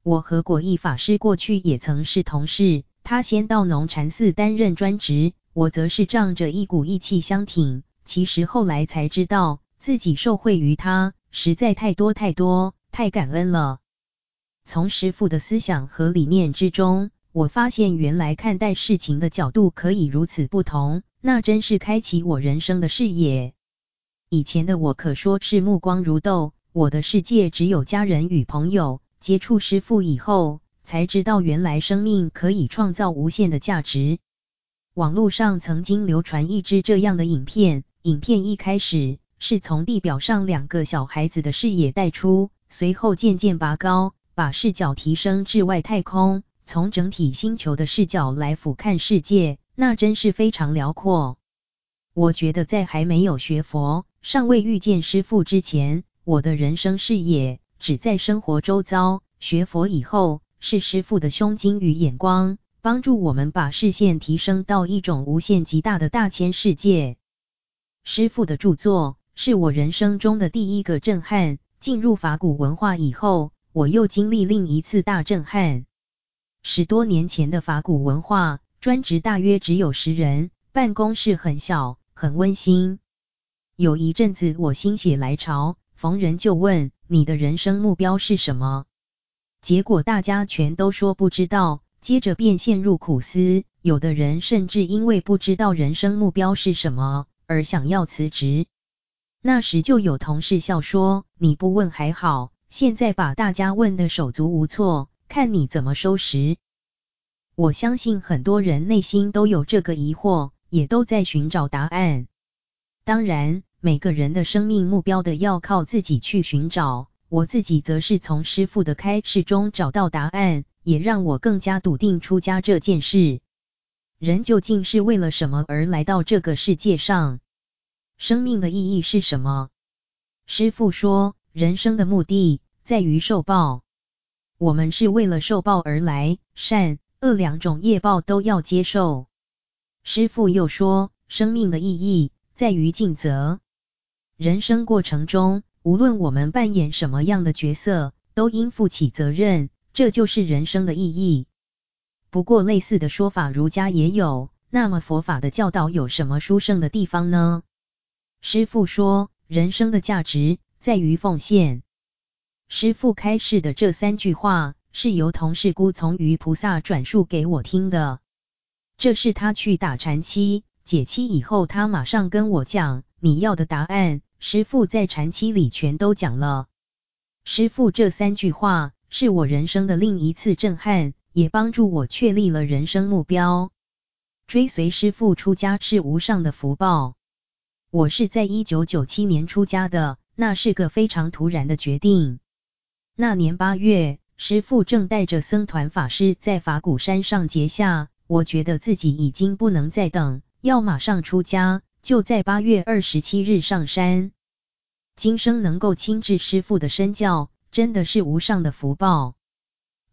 我和果义法师过去也曾是同事，他先到农禅寺担任专职，我则是仗着一股义气相挺。其实后来才知道，自己受惠于他。实在太多太多，太感恩了。从师父的思想和理念之中，我发现原来看待事情的角度可以如此不同，那真是开启我人生的视野。以前的我可说是目光如豆，我的世界只有家人与朋友。接触师父以后，才知道原来生命可以创造无限的价值。网络上曾经流传一支这样的影片，影片一开始。是从地表上两个小孩子的视野带出，随后渐渐拔高，把视角提升至外太空，从整体星球的视角来俯瞰世界，那真是非常辽阔。我觉得在还没有学佛，尚未遇见师父之前，我的人生视野只在生活周遭；学佛以后，是师父的胸襟与眼光，帮助我们把视线提升到一种无限极大的大千世界。师父的著作是我人生中的第一个震撼。进入法古文化以后，我又经历另一次大震撼。十多年前的法古文化，专职大约只有十人，办公室很小，很温馨。有一阵子我心血来潮，逢人就问，你的人生目标是什么？结果大家全都说不知道，接着便陷入苦思，有的人甚至因为不知道人生目标是什么而想要辞职。那时就有同事笑说：“你不问还好，现在把大家问得手足无措，看你怎么收拾。”我相信很多人内心都有这个疑惑，也都在寻找答案。当然，每个人的生命目标的要靠自己去寻找。我自己则是从师父的开示中找到答案，也让我更加笃定出家这件事。人究竟是为了什么而来到这个世界上？生命的意义是什么？师父说，人生的目的在于受报。我们是为了受报而来，善恶两种业报都要接受。师父又说，生命的意义在于尽责。人生过程中，无论我们扮演什么样的角色，都应负起责任，这就是人生的意义。不过，类似的说法儒家也有，那么佛法的教导有什么殊胜的地方呢？师父说，人生的价值在于奉献。师父开示的这三句话，是由同事孤从于菩萨转述给我听的。这是他去打禅七解七以后，他马上跟我讲，你要的答案，师父在禅七里全都讲了。师父这三句话，是我人生的另一次震撼，也帮助我确立了人生目标。追随师父出家是无上的福报。我是在一九九七年出家的，那是个非常突然的决定。那年八月，师父正带着僧团法师在法鼓山上结下，我觉得自己已经不能再等，要马上出家，就在八月二十七日上山。今生能够亲至师父的身教，真的是无上的福报。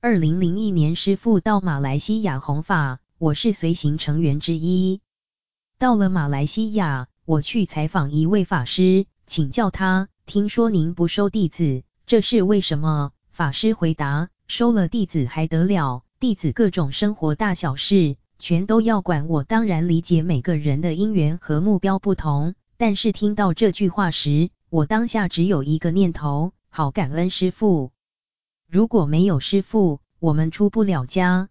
二零零一年，师父到马来西亚弘法，我是随行成员之一。到了马来西亚。我去采访一位法师，请教他，听说您不收弟子，这是为什么？法师回答：收了弟子还得了，弟子各种生活大小事，全都要管。我当然理解每个人的因缘和目标不同，但是听到这句话时，我当下只有一个念头：好感恩师父。如果没有师父，我们出不了家。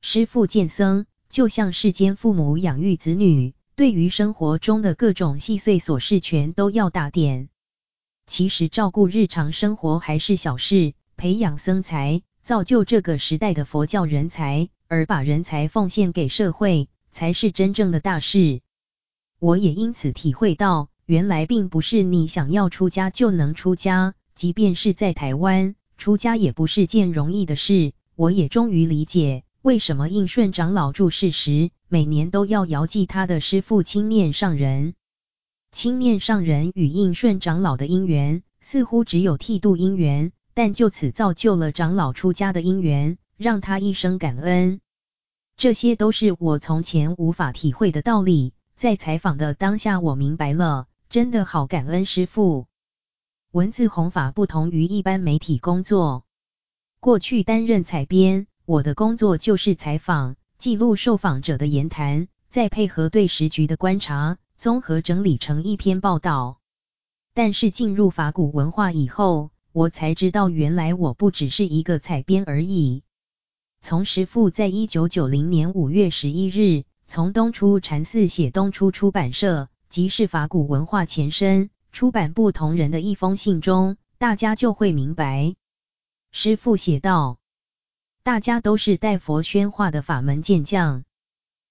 师父见僧，就像世间父母养育子女。对于生活中的各种细碎琐事，全都要打点。其实照顾日常生活还是小事，培养僧才，造就这个时代的佛教人才，而把人才奉献给社会，才是真正的大事。我也因此体会到，原来并不是你想要出家就能出家，即便是在台湾，出家也不是件容易的事。我也终于理解，为什么应顺长老住世时，每年都要遥祭他的师父青念上人。青念上人与应顺长老的因缘，似乎只有剃度因缘，但就此造就了长老出家的因缘，让他一生感恩。这些都是我从前无法体会的道理，在采访的当下我明白了，真的好感恩师父。文字弘法不同于一般媒体工作，过去担任采编，我的工作就是采访。记录受访者的言谈，再配合对时局的观察，综合整理成一篇报道。但是进入法古文化以后，我才知道原来我不只是一个采编而已。从师父在一九九零年五月十一日从东初禅寺写东初出版社，即是法古文化前身出版部同人的一封信中，大家就会明白。师父写道。大家都是代佛宣化的法门健将，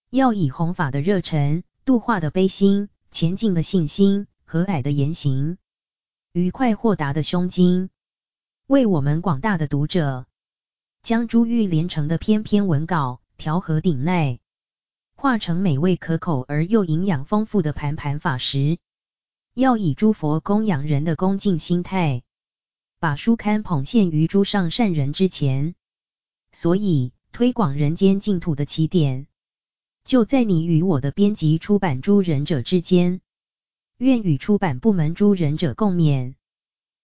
要以弘法的热忱、度化的悲心、前进的信心、和蔼的言行、愉快豁达的胸襟，为我们广大的读者将珠玉连成的篇篇文稿调和鼎鼐，化成美味可口而又营养丰富的盘盘法食。要以诸佛供养人的恭敬心态，把书刊捧献于诸上善人之前。所以，推广人间净土的起点，就在你与我的编辑出版诸仁者之间。愿与出版部门诸仁者共勉。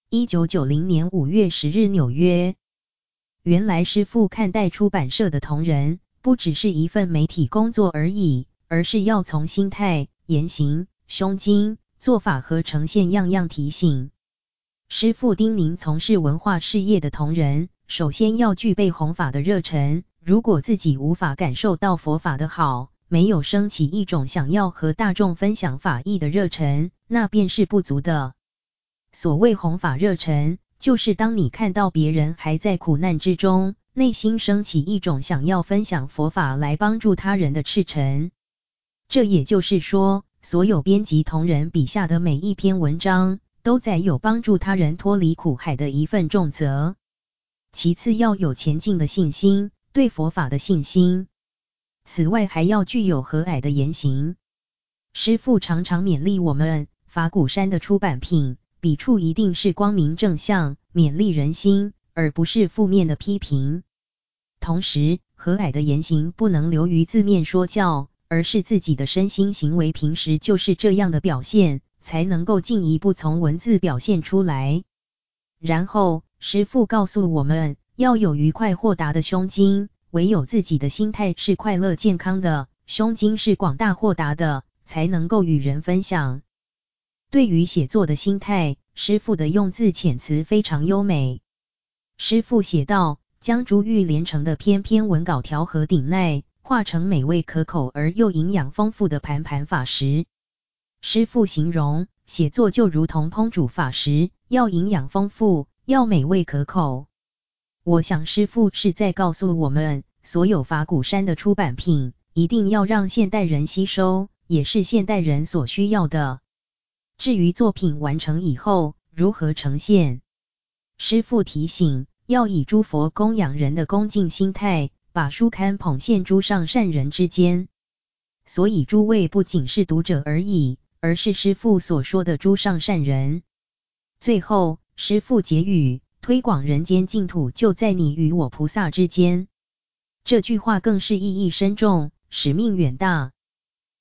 一九九零年五月十日，纽约。原来师父看待出版社的同仁，不只是一份媒体工作而已，而是要从心态、言行、胸襟、做法和呈现样样提醒。师父叮咛从事文化事业的同仁，首先要具备弘法的热忱。如果自己无法感受到佛法的好，没有升起一种想要和大众分享法义的热忱，那便是不足的。所谓弘法热忱，就是当你看到别人还在苦难之中，内心升起一种想要分享佛法来帮助他人的赤诚。这也就是说，所有编辑同仁笔下的每一篇文章，都载有帮助他人脱离苦海的一份重责。其次，要有前进的信心，对佛法的信心。此外，还要具有和蔼的言行。师父常常勉励我们，法鼓山的出版品，笔触一定是光明正向、勉励人心，而不是负面的批评。同时，和蔼的言行不能流于字面说教，而是自己的身心行为平时就是这样的表现，才能够进一步从文字表现出来。然后，师父告诉我们，要有愉快豁达的胸襟。唯有自己的心态是快乐健康的，胸襟是广大豁达的，才能够与人分享。对于写作的心态，师傅的用字遣词非常优美。师傅写道：“将珠玉连成的篇篇文稿调和鼎鼐，化成美味可口而又营养丰富的盘盘法食。”师傅形容写作就如同烹煮法食，要营养丰富，要美味可口。我想师傅是在告诉我们，所有法鼓山的出版品，一定要让现代人吸收，也是现代人所需要的。至于作品完成以后如何呈现，师父提醒，要以诸佛供养人的恭敬心态，把书刊捧献诸上善人之间。所以诸位不仅是读者而已，而是师父所说的诸上善人。最后，师父结语。推广人间净土，就在你与我菩萨之间。这句话更是意义深重，使命远大。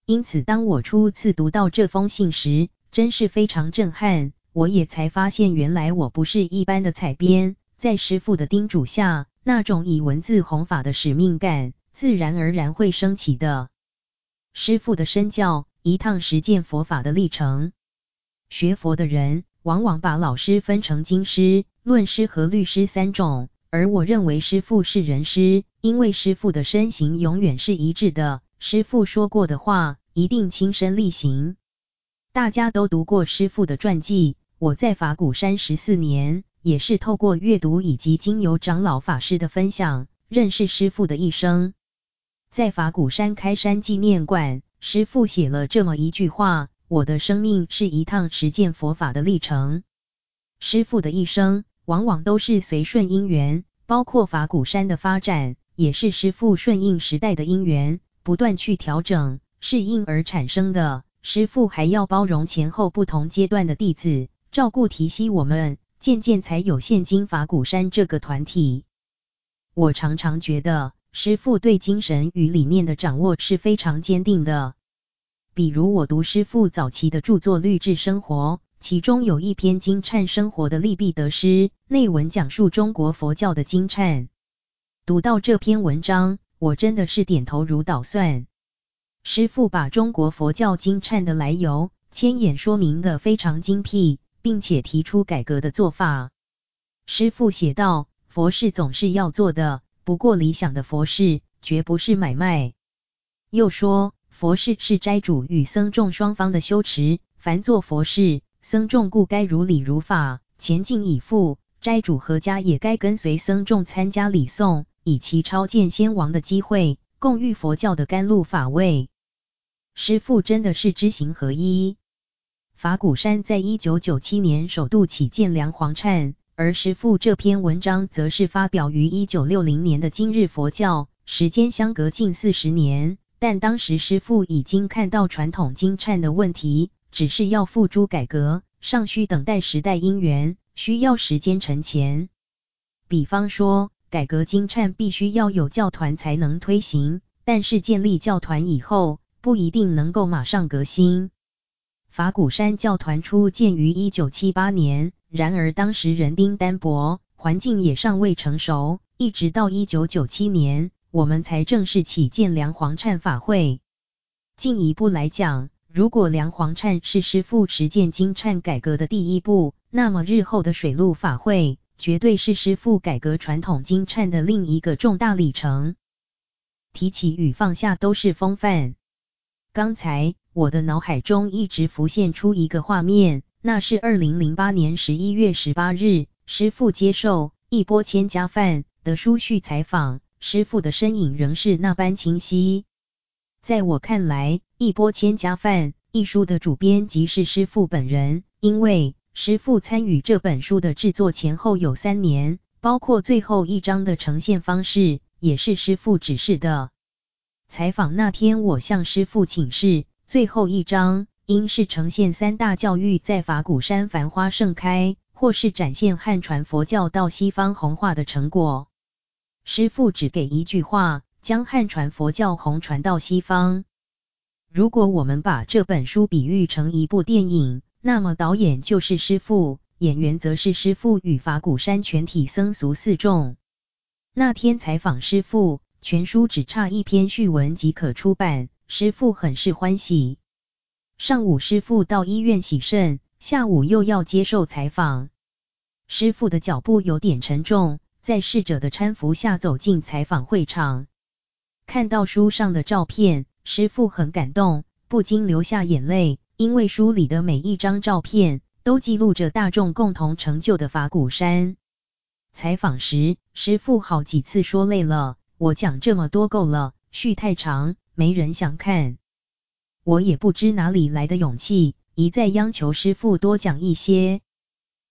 因此，当我初次读到这封信时，真是非常震撼。我也才发现，原来我不是一般的采编，在师父的叮嘱下，那种以文字弘法的使命感，自然而然会升起的。师父的身教，一趟实践佛法的历程。学佛的人，往往把老师分成经师、论师和律师三种，而我认为师父是人师，因为师父的身形永远是一致的，师父说过的话一定亲身力行。大家都读过师父的传记，我在法鼓山十四年，也是透过阅读以及经由长老法师的分享，认识师父的一生。在法鼓山开山纪念馆，师父写了这么一句话：我的生命是一趟实践佛法的历程。师父的一生。往往都是随顺因缘，包括法鼓山的发展，也是师父顺应时代的因缘，不断去调整、适应而产生的。师父还要包容前后不同阶段的弟子，照顾提携我们，渐渐才有现今法鼓山这个团体。我常常觉得，师父对精神与理念的掌握是非常坚定的。比如我读师父早期的著作《律治生活》。其中有一篇金灿生活的利弊得失，内文讲述中国佛教的经忏。读到这篇文章，我真的是点头如捣蒜。师父把中国佛教经忏的来由，牵眼说明的非常精辟，并且提出改革的做法。师父写道：佛事总是要做的，不过理想的佛事绝不是买卖。又说，佛事是斋主与僧众双方的修持，凡做佛事。僧众故该如理如法，前进以赴；斋主何家也该跟随僧众参加礼诵，以其超见先王的机会，共遇佛教的甘露法味。师父真的是知行合一。法鼓山在一九九七年首度起建梁皇忏，而师父这篇文章则是发表于一九六零年的今日佛教，时间相隔近四十年。但当时师父已经看到传统经忏的问题，只是要付诸改革，尚需等待时代因缘，需要时间沉潜。比方说，改革经忏必须要有教团才能推行，但是建立教团以后，不一定能够马上革新。法鼓山教团初建于一九七八年，然而当时人丁单薄，环境也尚未成熟，一直到一九九七年，我们才正式起建梁皇忏法会。进一步来讲，如果梁皇忏是师父实践经忏改革的第一步，那么日后的水陆法会绝对是师父改革传统经忏的另一个重大里程。提起与放下都是风范。刚才我的脑海中一直浮现出一个画面，那是二零零八年十一月十八日，师傅接受一波千家饭的书序采访，师傅的身影仍是那般清晰。在我看来，一波千家饭一书的主编即是师傅本人，因为师傅参与这本书的制作前后有三年，包括最后一章的呈现方式也是师傅指示的。采访那天，我向师父请示，最后一章应是呈现三大教育在法鼓山繁花盛开，或是展现汉传佛教到西方弘化的成果。师父只给一句话：将汉传佛教弘传到西方。如果我们把这本书比喻成一部电影，那么导演就是师父，演员则是师父与法鼓山全体僧俗四众。那天采访师父。全书只差一篇序文即可出版，师父很是欢喜。上午师父到医院洗肾，下午又要接受采访。师父的脚步有点沉重，在侍者的搀扶下走进采访会场。看到书上的照片，师父很感动，不禁流下眼泪，因为书里的每一张照片都记录着大众共同成就的法鼓山。采访时，师父好几次说累了。我讲这么多够了，序太长，没人想看。我也不知哪里来的勇气，一再央求师傅多讲一些。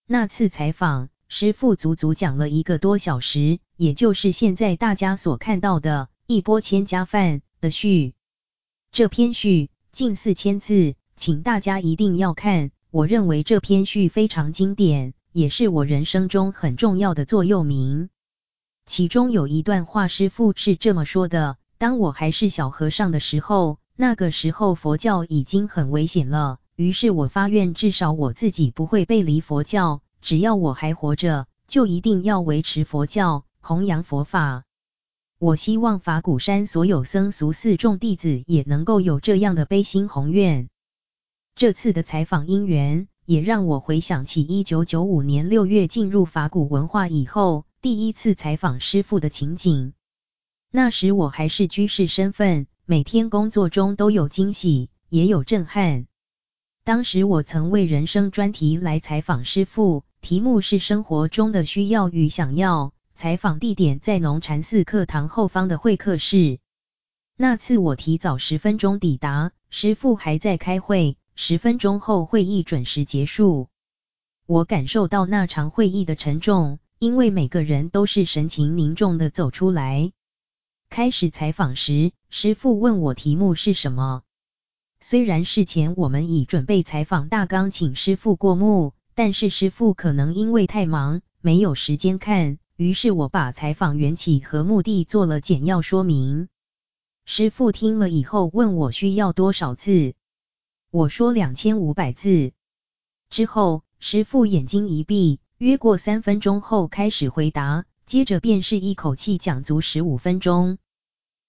那次采访，师傅足足讲了一个多小时，也就是现在大家所看到的一波千家饭的序。这篇序近四千字，请大家一定要看。我认为这篇序非常经典，也是我人生中很重要的座右铭。其中有一段话，师父是这么说的：当我还是小和尚的时候，那个时候佛教已经很危险了。于是我发愿，至少我自己不会背离佛教，只要我还活着，就一定要维持佛教，弘扬佛法。我希望法鼓山所有僧俗四众弟子也能够有这样的悲心宏愿。这次的采访因缘，也让我回想起一九九五年六月进入法鼓文化以后。第一次采访师傅的情景，那时我还是居士身份，每天工作中都有惊喜，也有震撼。当时我曾为人生专题来采访师傅，题目是生活中的需要与想要。采访地点在农禅寺课堂后方的会客室。那次我提早十分钟抵达，师傅还在开会，十分钟后会议准时结束。我感受到那场会议的沉重。因为每个人都是神情凝重的走出来。开始采访时，师傅问我题目是什么。虽然事前我们已准备采访大纲，请师傅过目，但是师傅可能因为太忙，没有时间看。于是我把采访缘起和目的做了简要说明。师傅听了以后问我需要多少字，我说两千五百字。之后，师傅眼睛一闭。约过三分钟后开始回答，接着便是一口气讲足十五分钟。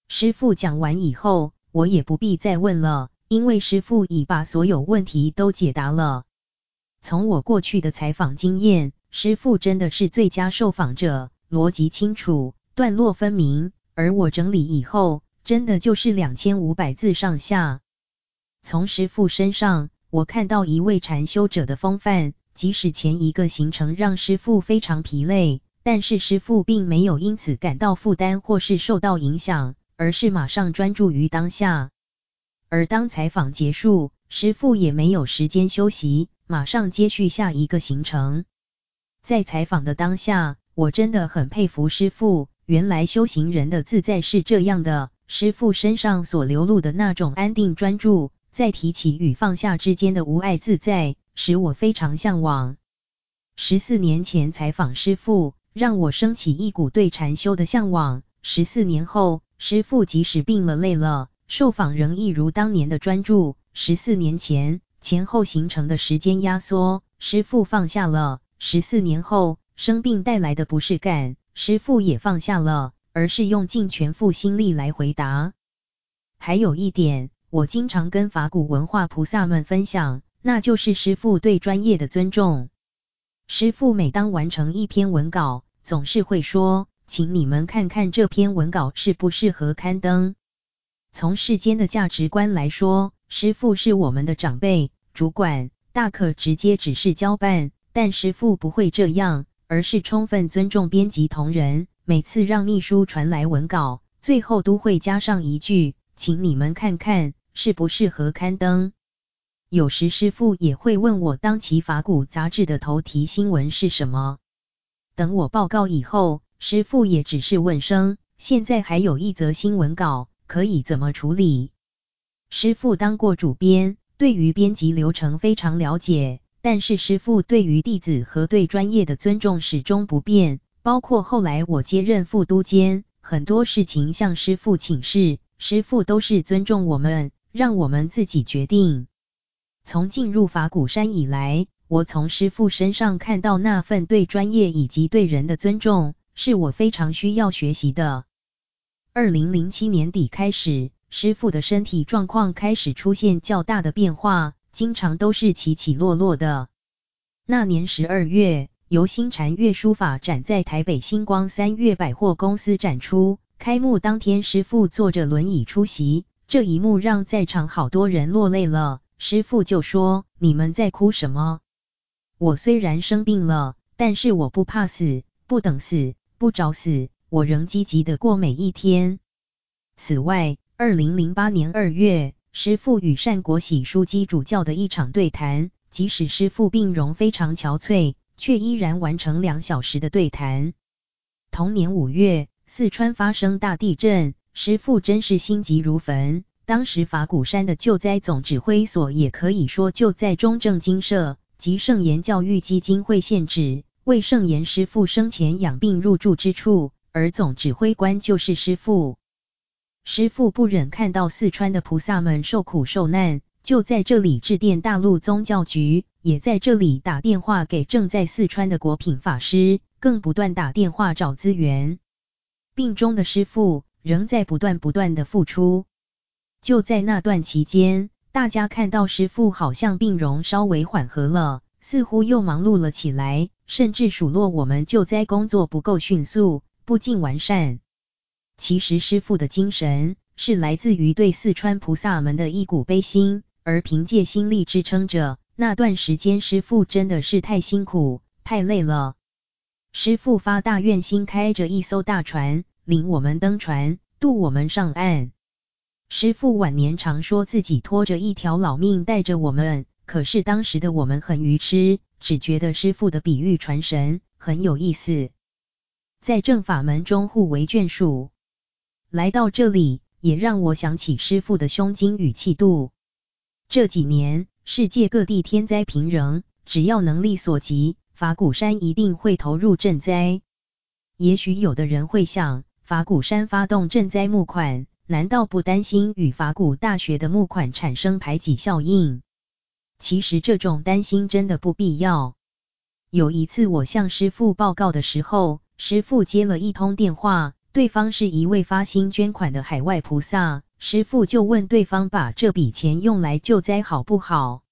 师傅讲完以后，我也不必再问了，因为师傅已把所有问题都解答了。从我过去的采访经验，师傅真的是最佳受访者，逻辑清楚，段落分明，而我整理以后，真的就是两千五百字上下。从师傅身上，我看到一位禅修者的风范。即使前一个行程让师傅非常疲累，但是师傅并没有因此感到负担或是受到影响，而是马上专注于当下。而当采访结束，师傅也没有时间休息，马上接续下一个行程。在采访的当下，我真的很佩服师傅，原来修行人的自在是这样的。师傅身上所流露的那种安定专注，在提起与放下之间的无碍自在，使我非常向往。十四年前采访师父，让我升起一股对禅修的向往。十四年后，师父即使病了累了，受访仍一如当年的专注。十四年前，前后形成的时间压缩，师父放下了；十四年后，生病带来的不适感，师父也放下了。而是用尽全副心力来回答。还有一点，我经常跟法鼓文化菩萨们分享，那就是师傅对专业的尊重。师傅每当完成一篇文稿，总是会说：“请你们看看这篇文稿适不适合刊登。”从世间的价值观来说，师傅是我们的长辈、主管，大可直接指示交办，但师傅不会这样，而是充分尊重编辑同仁。每次让秘书传来文稿，最后都会加上一句：“请你们看看适不适合刊登。”有时师傅也会问我，当期法鼓杂志的头题新闻是什么？等我报告以后，师傅也只是问声：“现在还有一则新闻稿，可以怎么处理？”师傅当过主编，对于编辑流程非常了解，但是师傅对于弟子和对专业的尊重始终不变。包括后来我接任副督监，很多事情向师傅请示，师傅都是尊重我们，让我们自己决定。从进入法鼓山以来，我从师父身上看到那份对专业以及对人的尊重，是我非常需要学习的。二零零七年底开始，师父的身体状况开始出现较大的变化，经常都是起起落落的。那年十二月。由新禅月书法展在台北星光三月百货公司展出，开幕当天，师父坐着轮椅出席，这一幕让在场好多人落泪了。师父就说：“你们在哭什么？我虽然生病了，但是我不怕死，不等死，不找死，我仍积极的过每一天。”此外，二零零八年二月，师父与善国喜枢机主教的一场对谈，即使师父病容非常憔悴。却依然完成两小时的对谈。同年五月，四川发生大地震，师父真是心急如焚。当时法鼓山的救灾总指挥所，也可以说就在中正精舍及圣严教育基金会现址，为圣严师父生前养病入住之处，而总指挥官就是师父。师父不忍看到四川的菩萨们受苦受难，就在这里致电大陆宗教局。也在这里打电话给正在四川的国品法师，更不断打电话找资源。病中的师父仍在不断不断的付出。就在那段期间，大家看到师傅好像病容稍微缓和了，似乎又忙碌了起来，甚至数落我们救灾工作不够迅速，不尽完善。其实师傅的精神是来自于对四川菩萨们的一股悲心，而凭借心力支撑着。那段时间，师傅真的是太辛苦、太累了。师傅发大愿心，开着一艘大船，领我们登船，渡我们上岸。师父晚年常说自己拖着一条老命带着我们，可是当时的我们很愚痴，只觉得师父的比喻传神，很有意思。在正法门中互为眷属，来到这里，也让我想起师父的胸襟与气度。这几年，世界各地天灾频仍，只要能力所及，法鼓山一定会投入赈灾。也许有的人会想，法鼓山发动赈灾募款，难道不担心与法鼓大学的募款产生排挤效应？其实这种担心真的不必要。有一次我向师父报告的时候，师父接了一通电话，对方是一位发心捐款的海外菩萨。师父就问对方把这笔钱用来救灾好不好？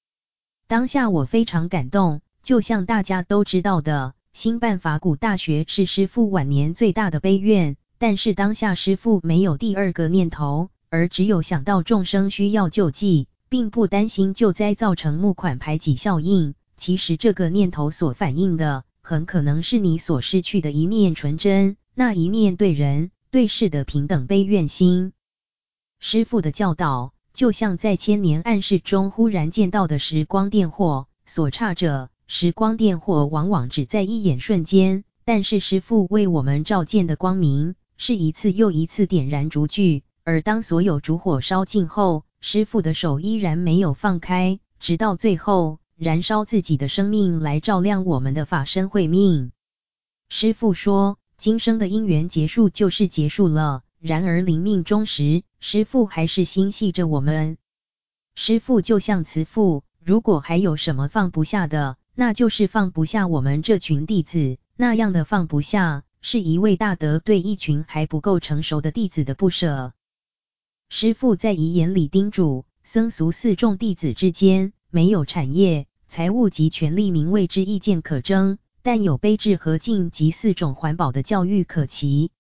当下我非常感动，就像大家都知道的，兴办法鼓大学是师父晚年最大的悲愿。但是当下师父没有第二个念头，而只有想到众生需要救济，并不担心救灾造成募款排挤效应。其实这个念头所反映的，很可能是你所失去的一念纯真，那一念对人对事的平等悲愿心。师父的教导，就像在千年暗室中忽然见到的时光电火，所差者时光电火往往只在一眼瞬间，但是师父为我们照见的光明，是一次又一次点燃烛炬。而当所有烛火烧尽后，师父的手依然没有放开，直到最后燃烧自己的生命来照亮我们的法身慧命。师父说，今生的因缘结束就是结束了。然而临命终时，师父还是心系着我们。师父就像慈父，如果还有什么放不下的，那就是放不下我们这群弟子。那样的放不下，是一位大德对一群还不够成熟的弟子的不舍。师父在遗言里叮嘱，僧俗四众弟子之间，没有产业、财物及权力名位之意见可争，但有悲智和敬及四种环保的教育可期。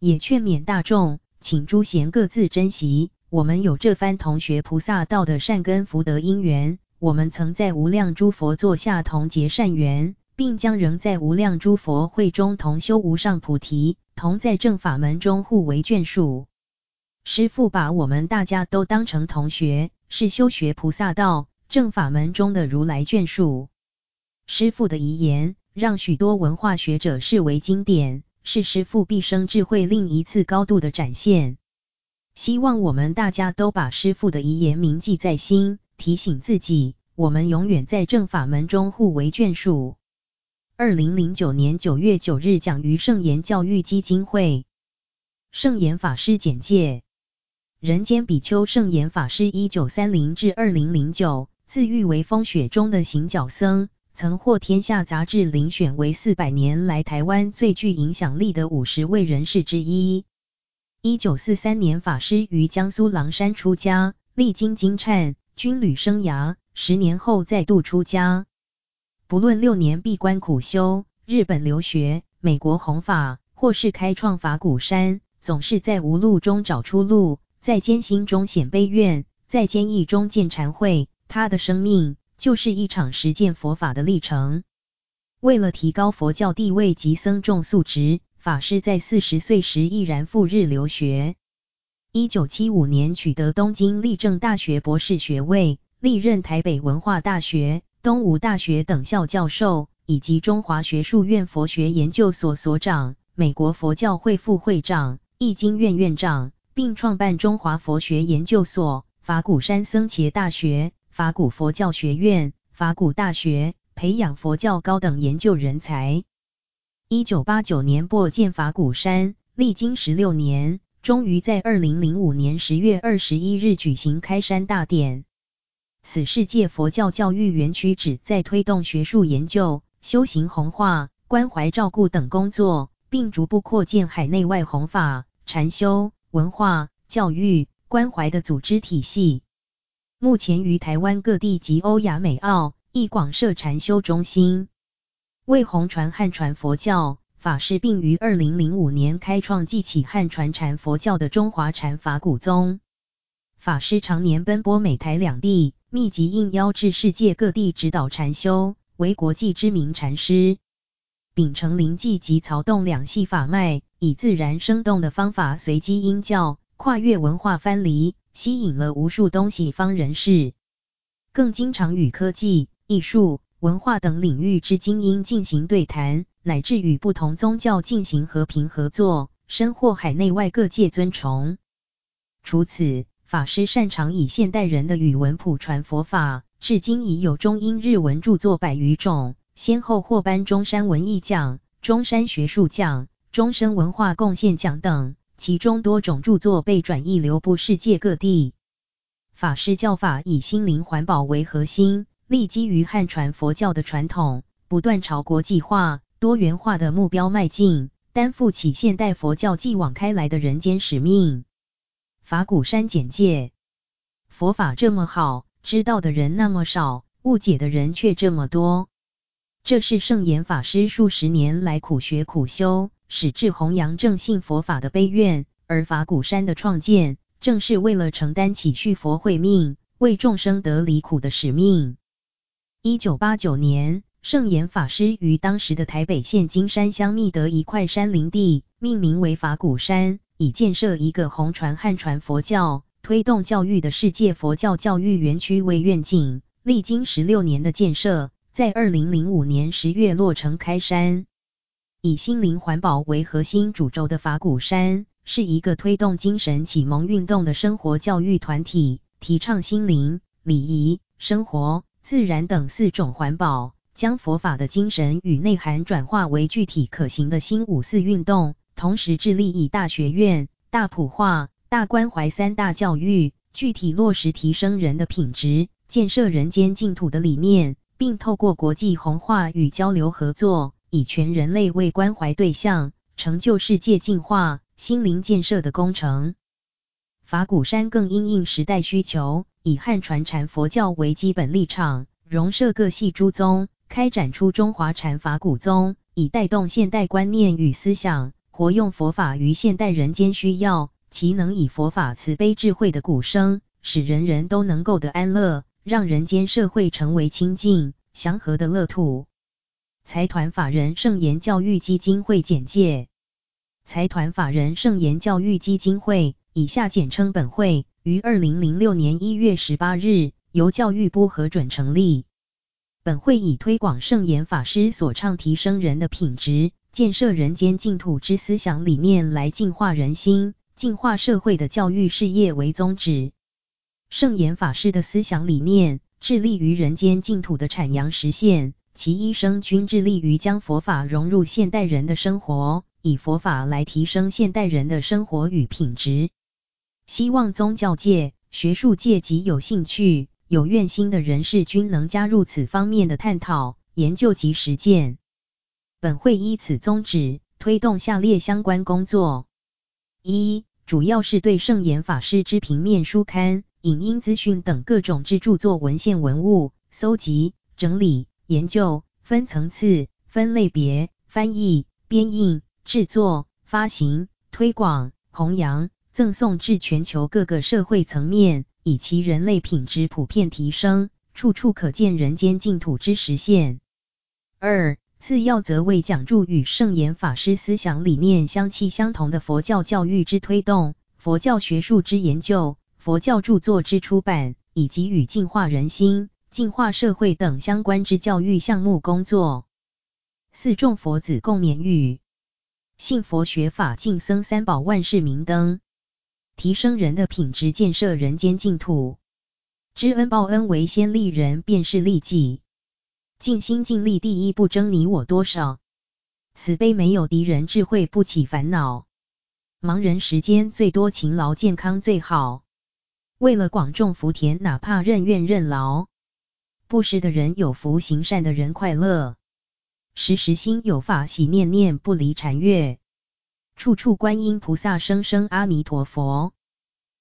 也劝勉大众，请诸贤各自珍惜。我们有这番同学菩萨道的善根福德因缘，我们曾在无量诸佛座下同结善缘，并将仍在无量诸佛会中同修无上菩提，同在正法门中互为眷属。师父把我们大家都当成同学，是修学菩萨道正法门中的如来眷属。师父的遗言，让许多文化学者视为经典，是师父毕生智慧另一次高度的展现。希望我们大家都把师父的遗言铭记在心，提醒自己，我们永远在正法门中互为眷属。二零零九年九月九日讲于圣严教育基金会，圣严法师简介。人间比丘圣严法师，一九三零至二零零九，自誉为风雪中的行脚僧，曾获天下杂志遴选为四百年来台湾最具影响力的五十位人士之一。一九四三年，法师于江苏狼山出家，历经金忏军旅生涯，十年后再度出家。不论六年闭关苦修、日本留学、美国弘法，或是开创法鼓山，总是在无路中找出路。在艰辛中显悲愿，在坚毅中见禅慧。他的生命就是一场实践佛法的历程。为了提高佛教地位及僧众素质，法师在四十岁时毅然赴日留学。一九七五年取得东京立正大学博士学位，历任台北文化大学、东吴大学等校教授，以及中华学术院佛学研究所所长、美国佛教会副会长、易经院院长。并创办中华佛学研究所、法鼓山僧伽大学、法鼓佛教学院、法鼓大学，培养佛教高等研究人才。一九八九年擘建法鼓山，历经十六年，终于在二零零五年十月二十一日举行开山大典。此世界佛教教育园区旨在推动学术研究、修行弘化、关怀照顾等工作，并逐步扩建海内外弘法、禅修。文化、教育、关怀的组织体系，目前于台湾各地及欧亚美澳亦广设禅修中心。为弘传汉传佛教，法师并于二零零五年开创记起汉传禅佛教的中华禅法鼓宗。法师常年奔波美台两地，密集应邀至世界各地指导禅修，为国际知名禅师。秉承临济及曹洞两系法脉，以自然生动的方法随机应教，跨越文化藩篱，吸引了无数东西方人士。更经常与科技、艺术、文化等领域之精英进行对谈，乃至与不同宗教进行和平合作，深获海内外各界尊崇。除此，法师擅长以现代人的语文普传佛法，至今已有中英日文著作百余种。先后获颁中山文艺奖、中山学术奖、终身文化贡献奖等，其中多种著作被转译流布世界各地。法师教法以心灵环保为核心，立基于汉传佛教的传统，不断朝国际化、多元化的目标迈进，担负起现代佛教继往开来的人间使命。法鼓山简介：佛法这么好，知道的人那么少，误解的人却这么多。这是圣严法师数十年来苦学苦修，矢志弘扬正信佛法的悲愿，而法鼓山的创建，正是为了承担起续佛慧命，为众生得离苦的使命。一九八九年，圣严法师于当时的台北县金山乡觅得一块山林地，命名为法鼓山，以建设一个红传汉传佛教、推动教育的世界佛教教育园区为愿景。历经十六年的建设。在二零零五年十月落成开山。以心灵环保为核心主轴的法鼓山，是一个推动精神启蒙运动的生活教育团体，提倡心灵、礼仪、生活、自然等四种环保，将佛法的精神与内涵转化为具体可行的新五四运动，同时致力以大学院、大普化、大关怀三大教育，具体落实提升人的品质、建设人间净土的理念，并透过国际弘化与交流合作，以全人类为关怀对象，成就世界净化、心灵建设的工程。法鼓山更因应时代需求，以汉传禅佛教为基本立场，融摄各系诸宗，开展出中华禅法鼓宗，以带动现代观念与思想，活用佛法于现代人间需要，其能以佛法慈悲智慧的鼓声，使人人都能够得安乐，让人间社会成为清净祥和的乐土。财团法人圣言教育基金会简介：财团法人圣言教育基金会，以下简称本会，于二零零六年一月十八日由教育部核准成立。本会以推广圣严法师所倡提升人的品质、建设人间净土之思想理念来净化人心、净化社会的教育事业为宗旨。圣严法师的思想理念，致力于人间净土的阐扬实现。其一生均致力于将佛法融入现代人的生活，以佛法来提升现代人的生活与品质。希望宗教界、学术界及有兴趣、有愿心的人士均能加入此方面的探讨、研究及实践。本会依此宗旨，推动下列相关工作：一、主要是对圣严法师之平面书刊、影音资讯等各种之著作文献文物搜集、整理。研究、分层次、分类别、翻译、编印、制作、发行、推广、弘扬、赠送至全球各个社会层面，以其人类品质普遍提升，处处可见人间净土之实现。二、次要则为讲着与圣严法师思想理念相契相同的佛教教育之推动、佛教学术之研究、佛教著作之出版，以及与净化人心。净化社会等相关之教育项目工作。四众佛子共勉语：信佛学法净僧三宝万事明灯，提升人的品质，建设人间净土。知恩报恩为先利人，便是利己。尽心尽力，第一不争你我多少。慈悲没有敌人，智慧不起烦恼。忙人时间最多，勤劳健康最好。为了广种福田，哪怕任怨任劳。布施的人有福，行善的人快乐。时时心有法喜，念念不离禅悦。处处观音菩萨，声声阿弥陀佛。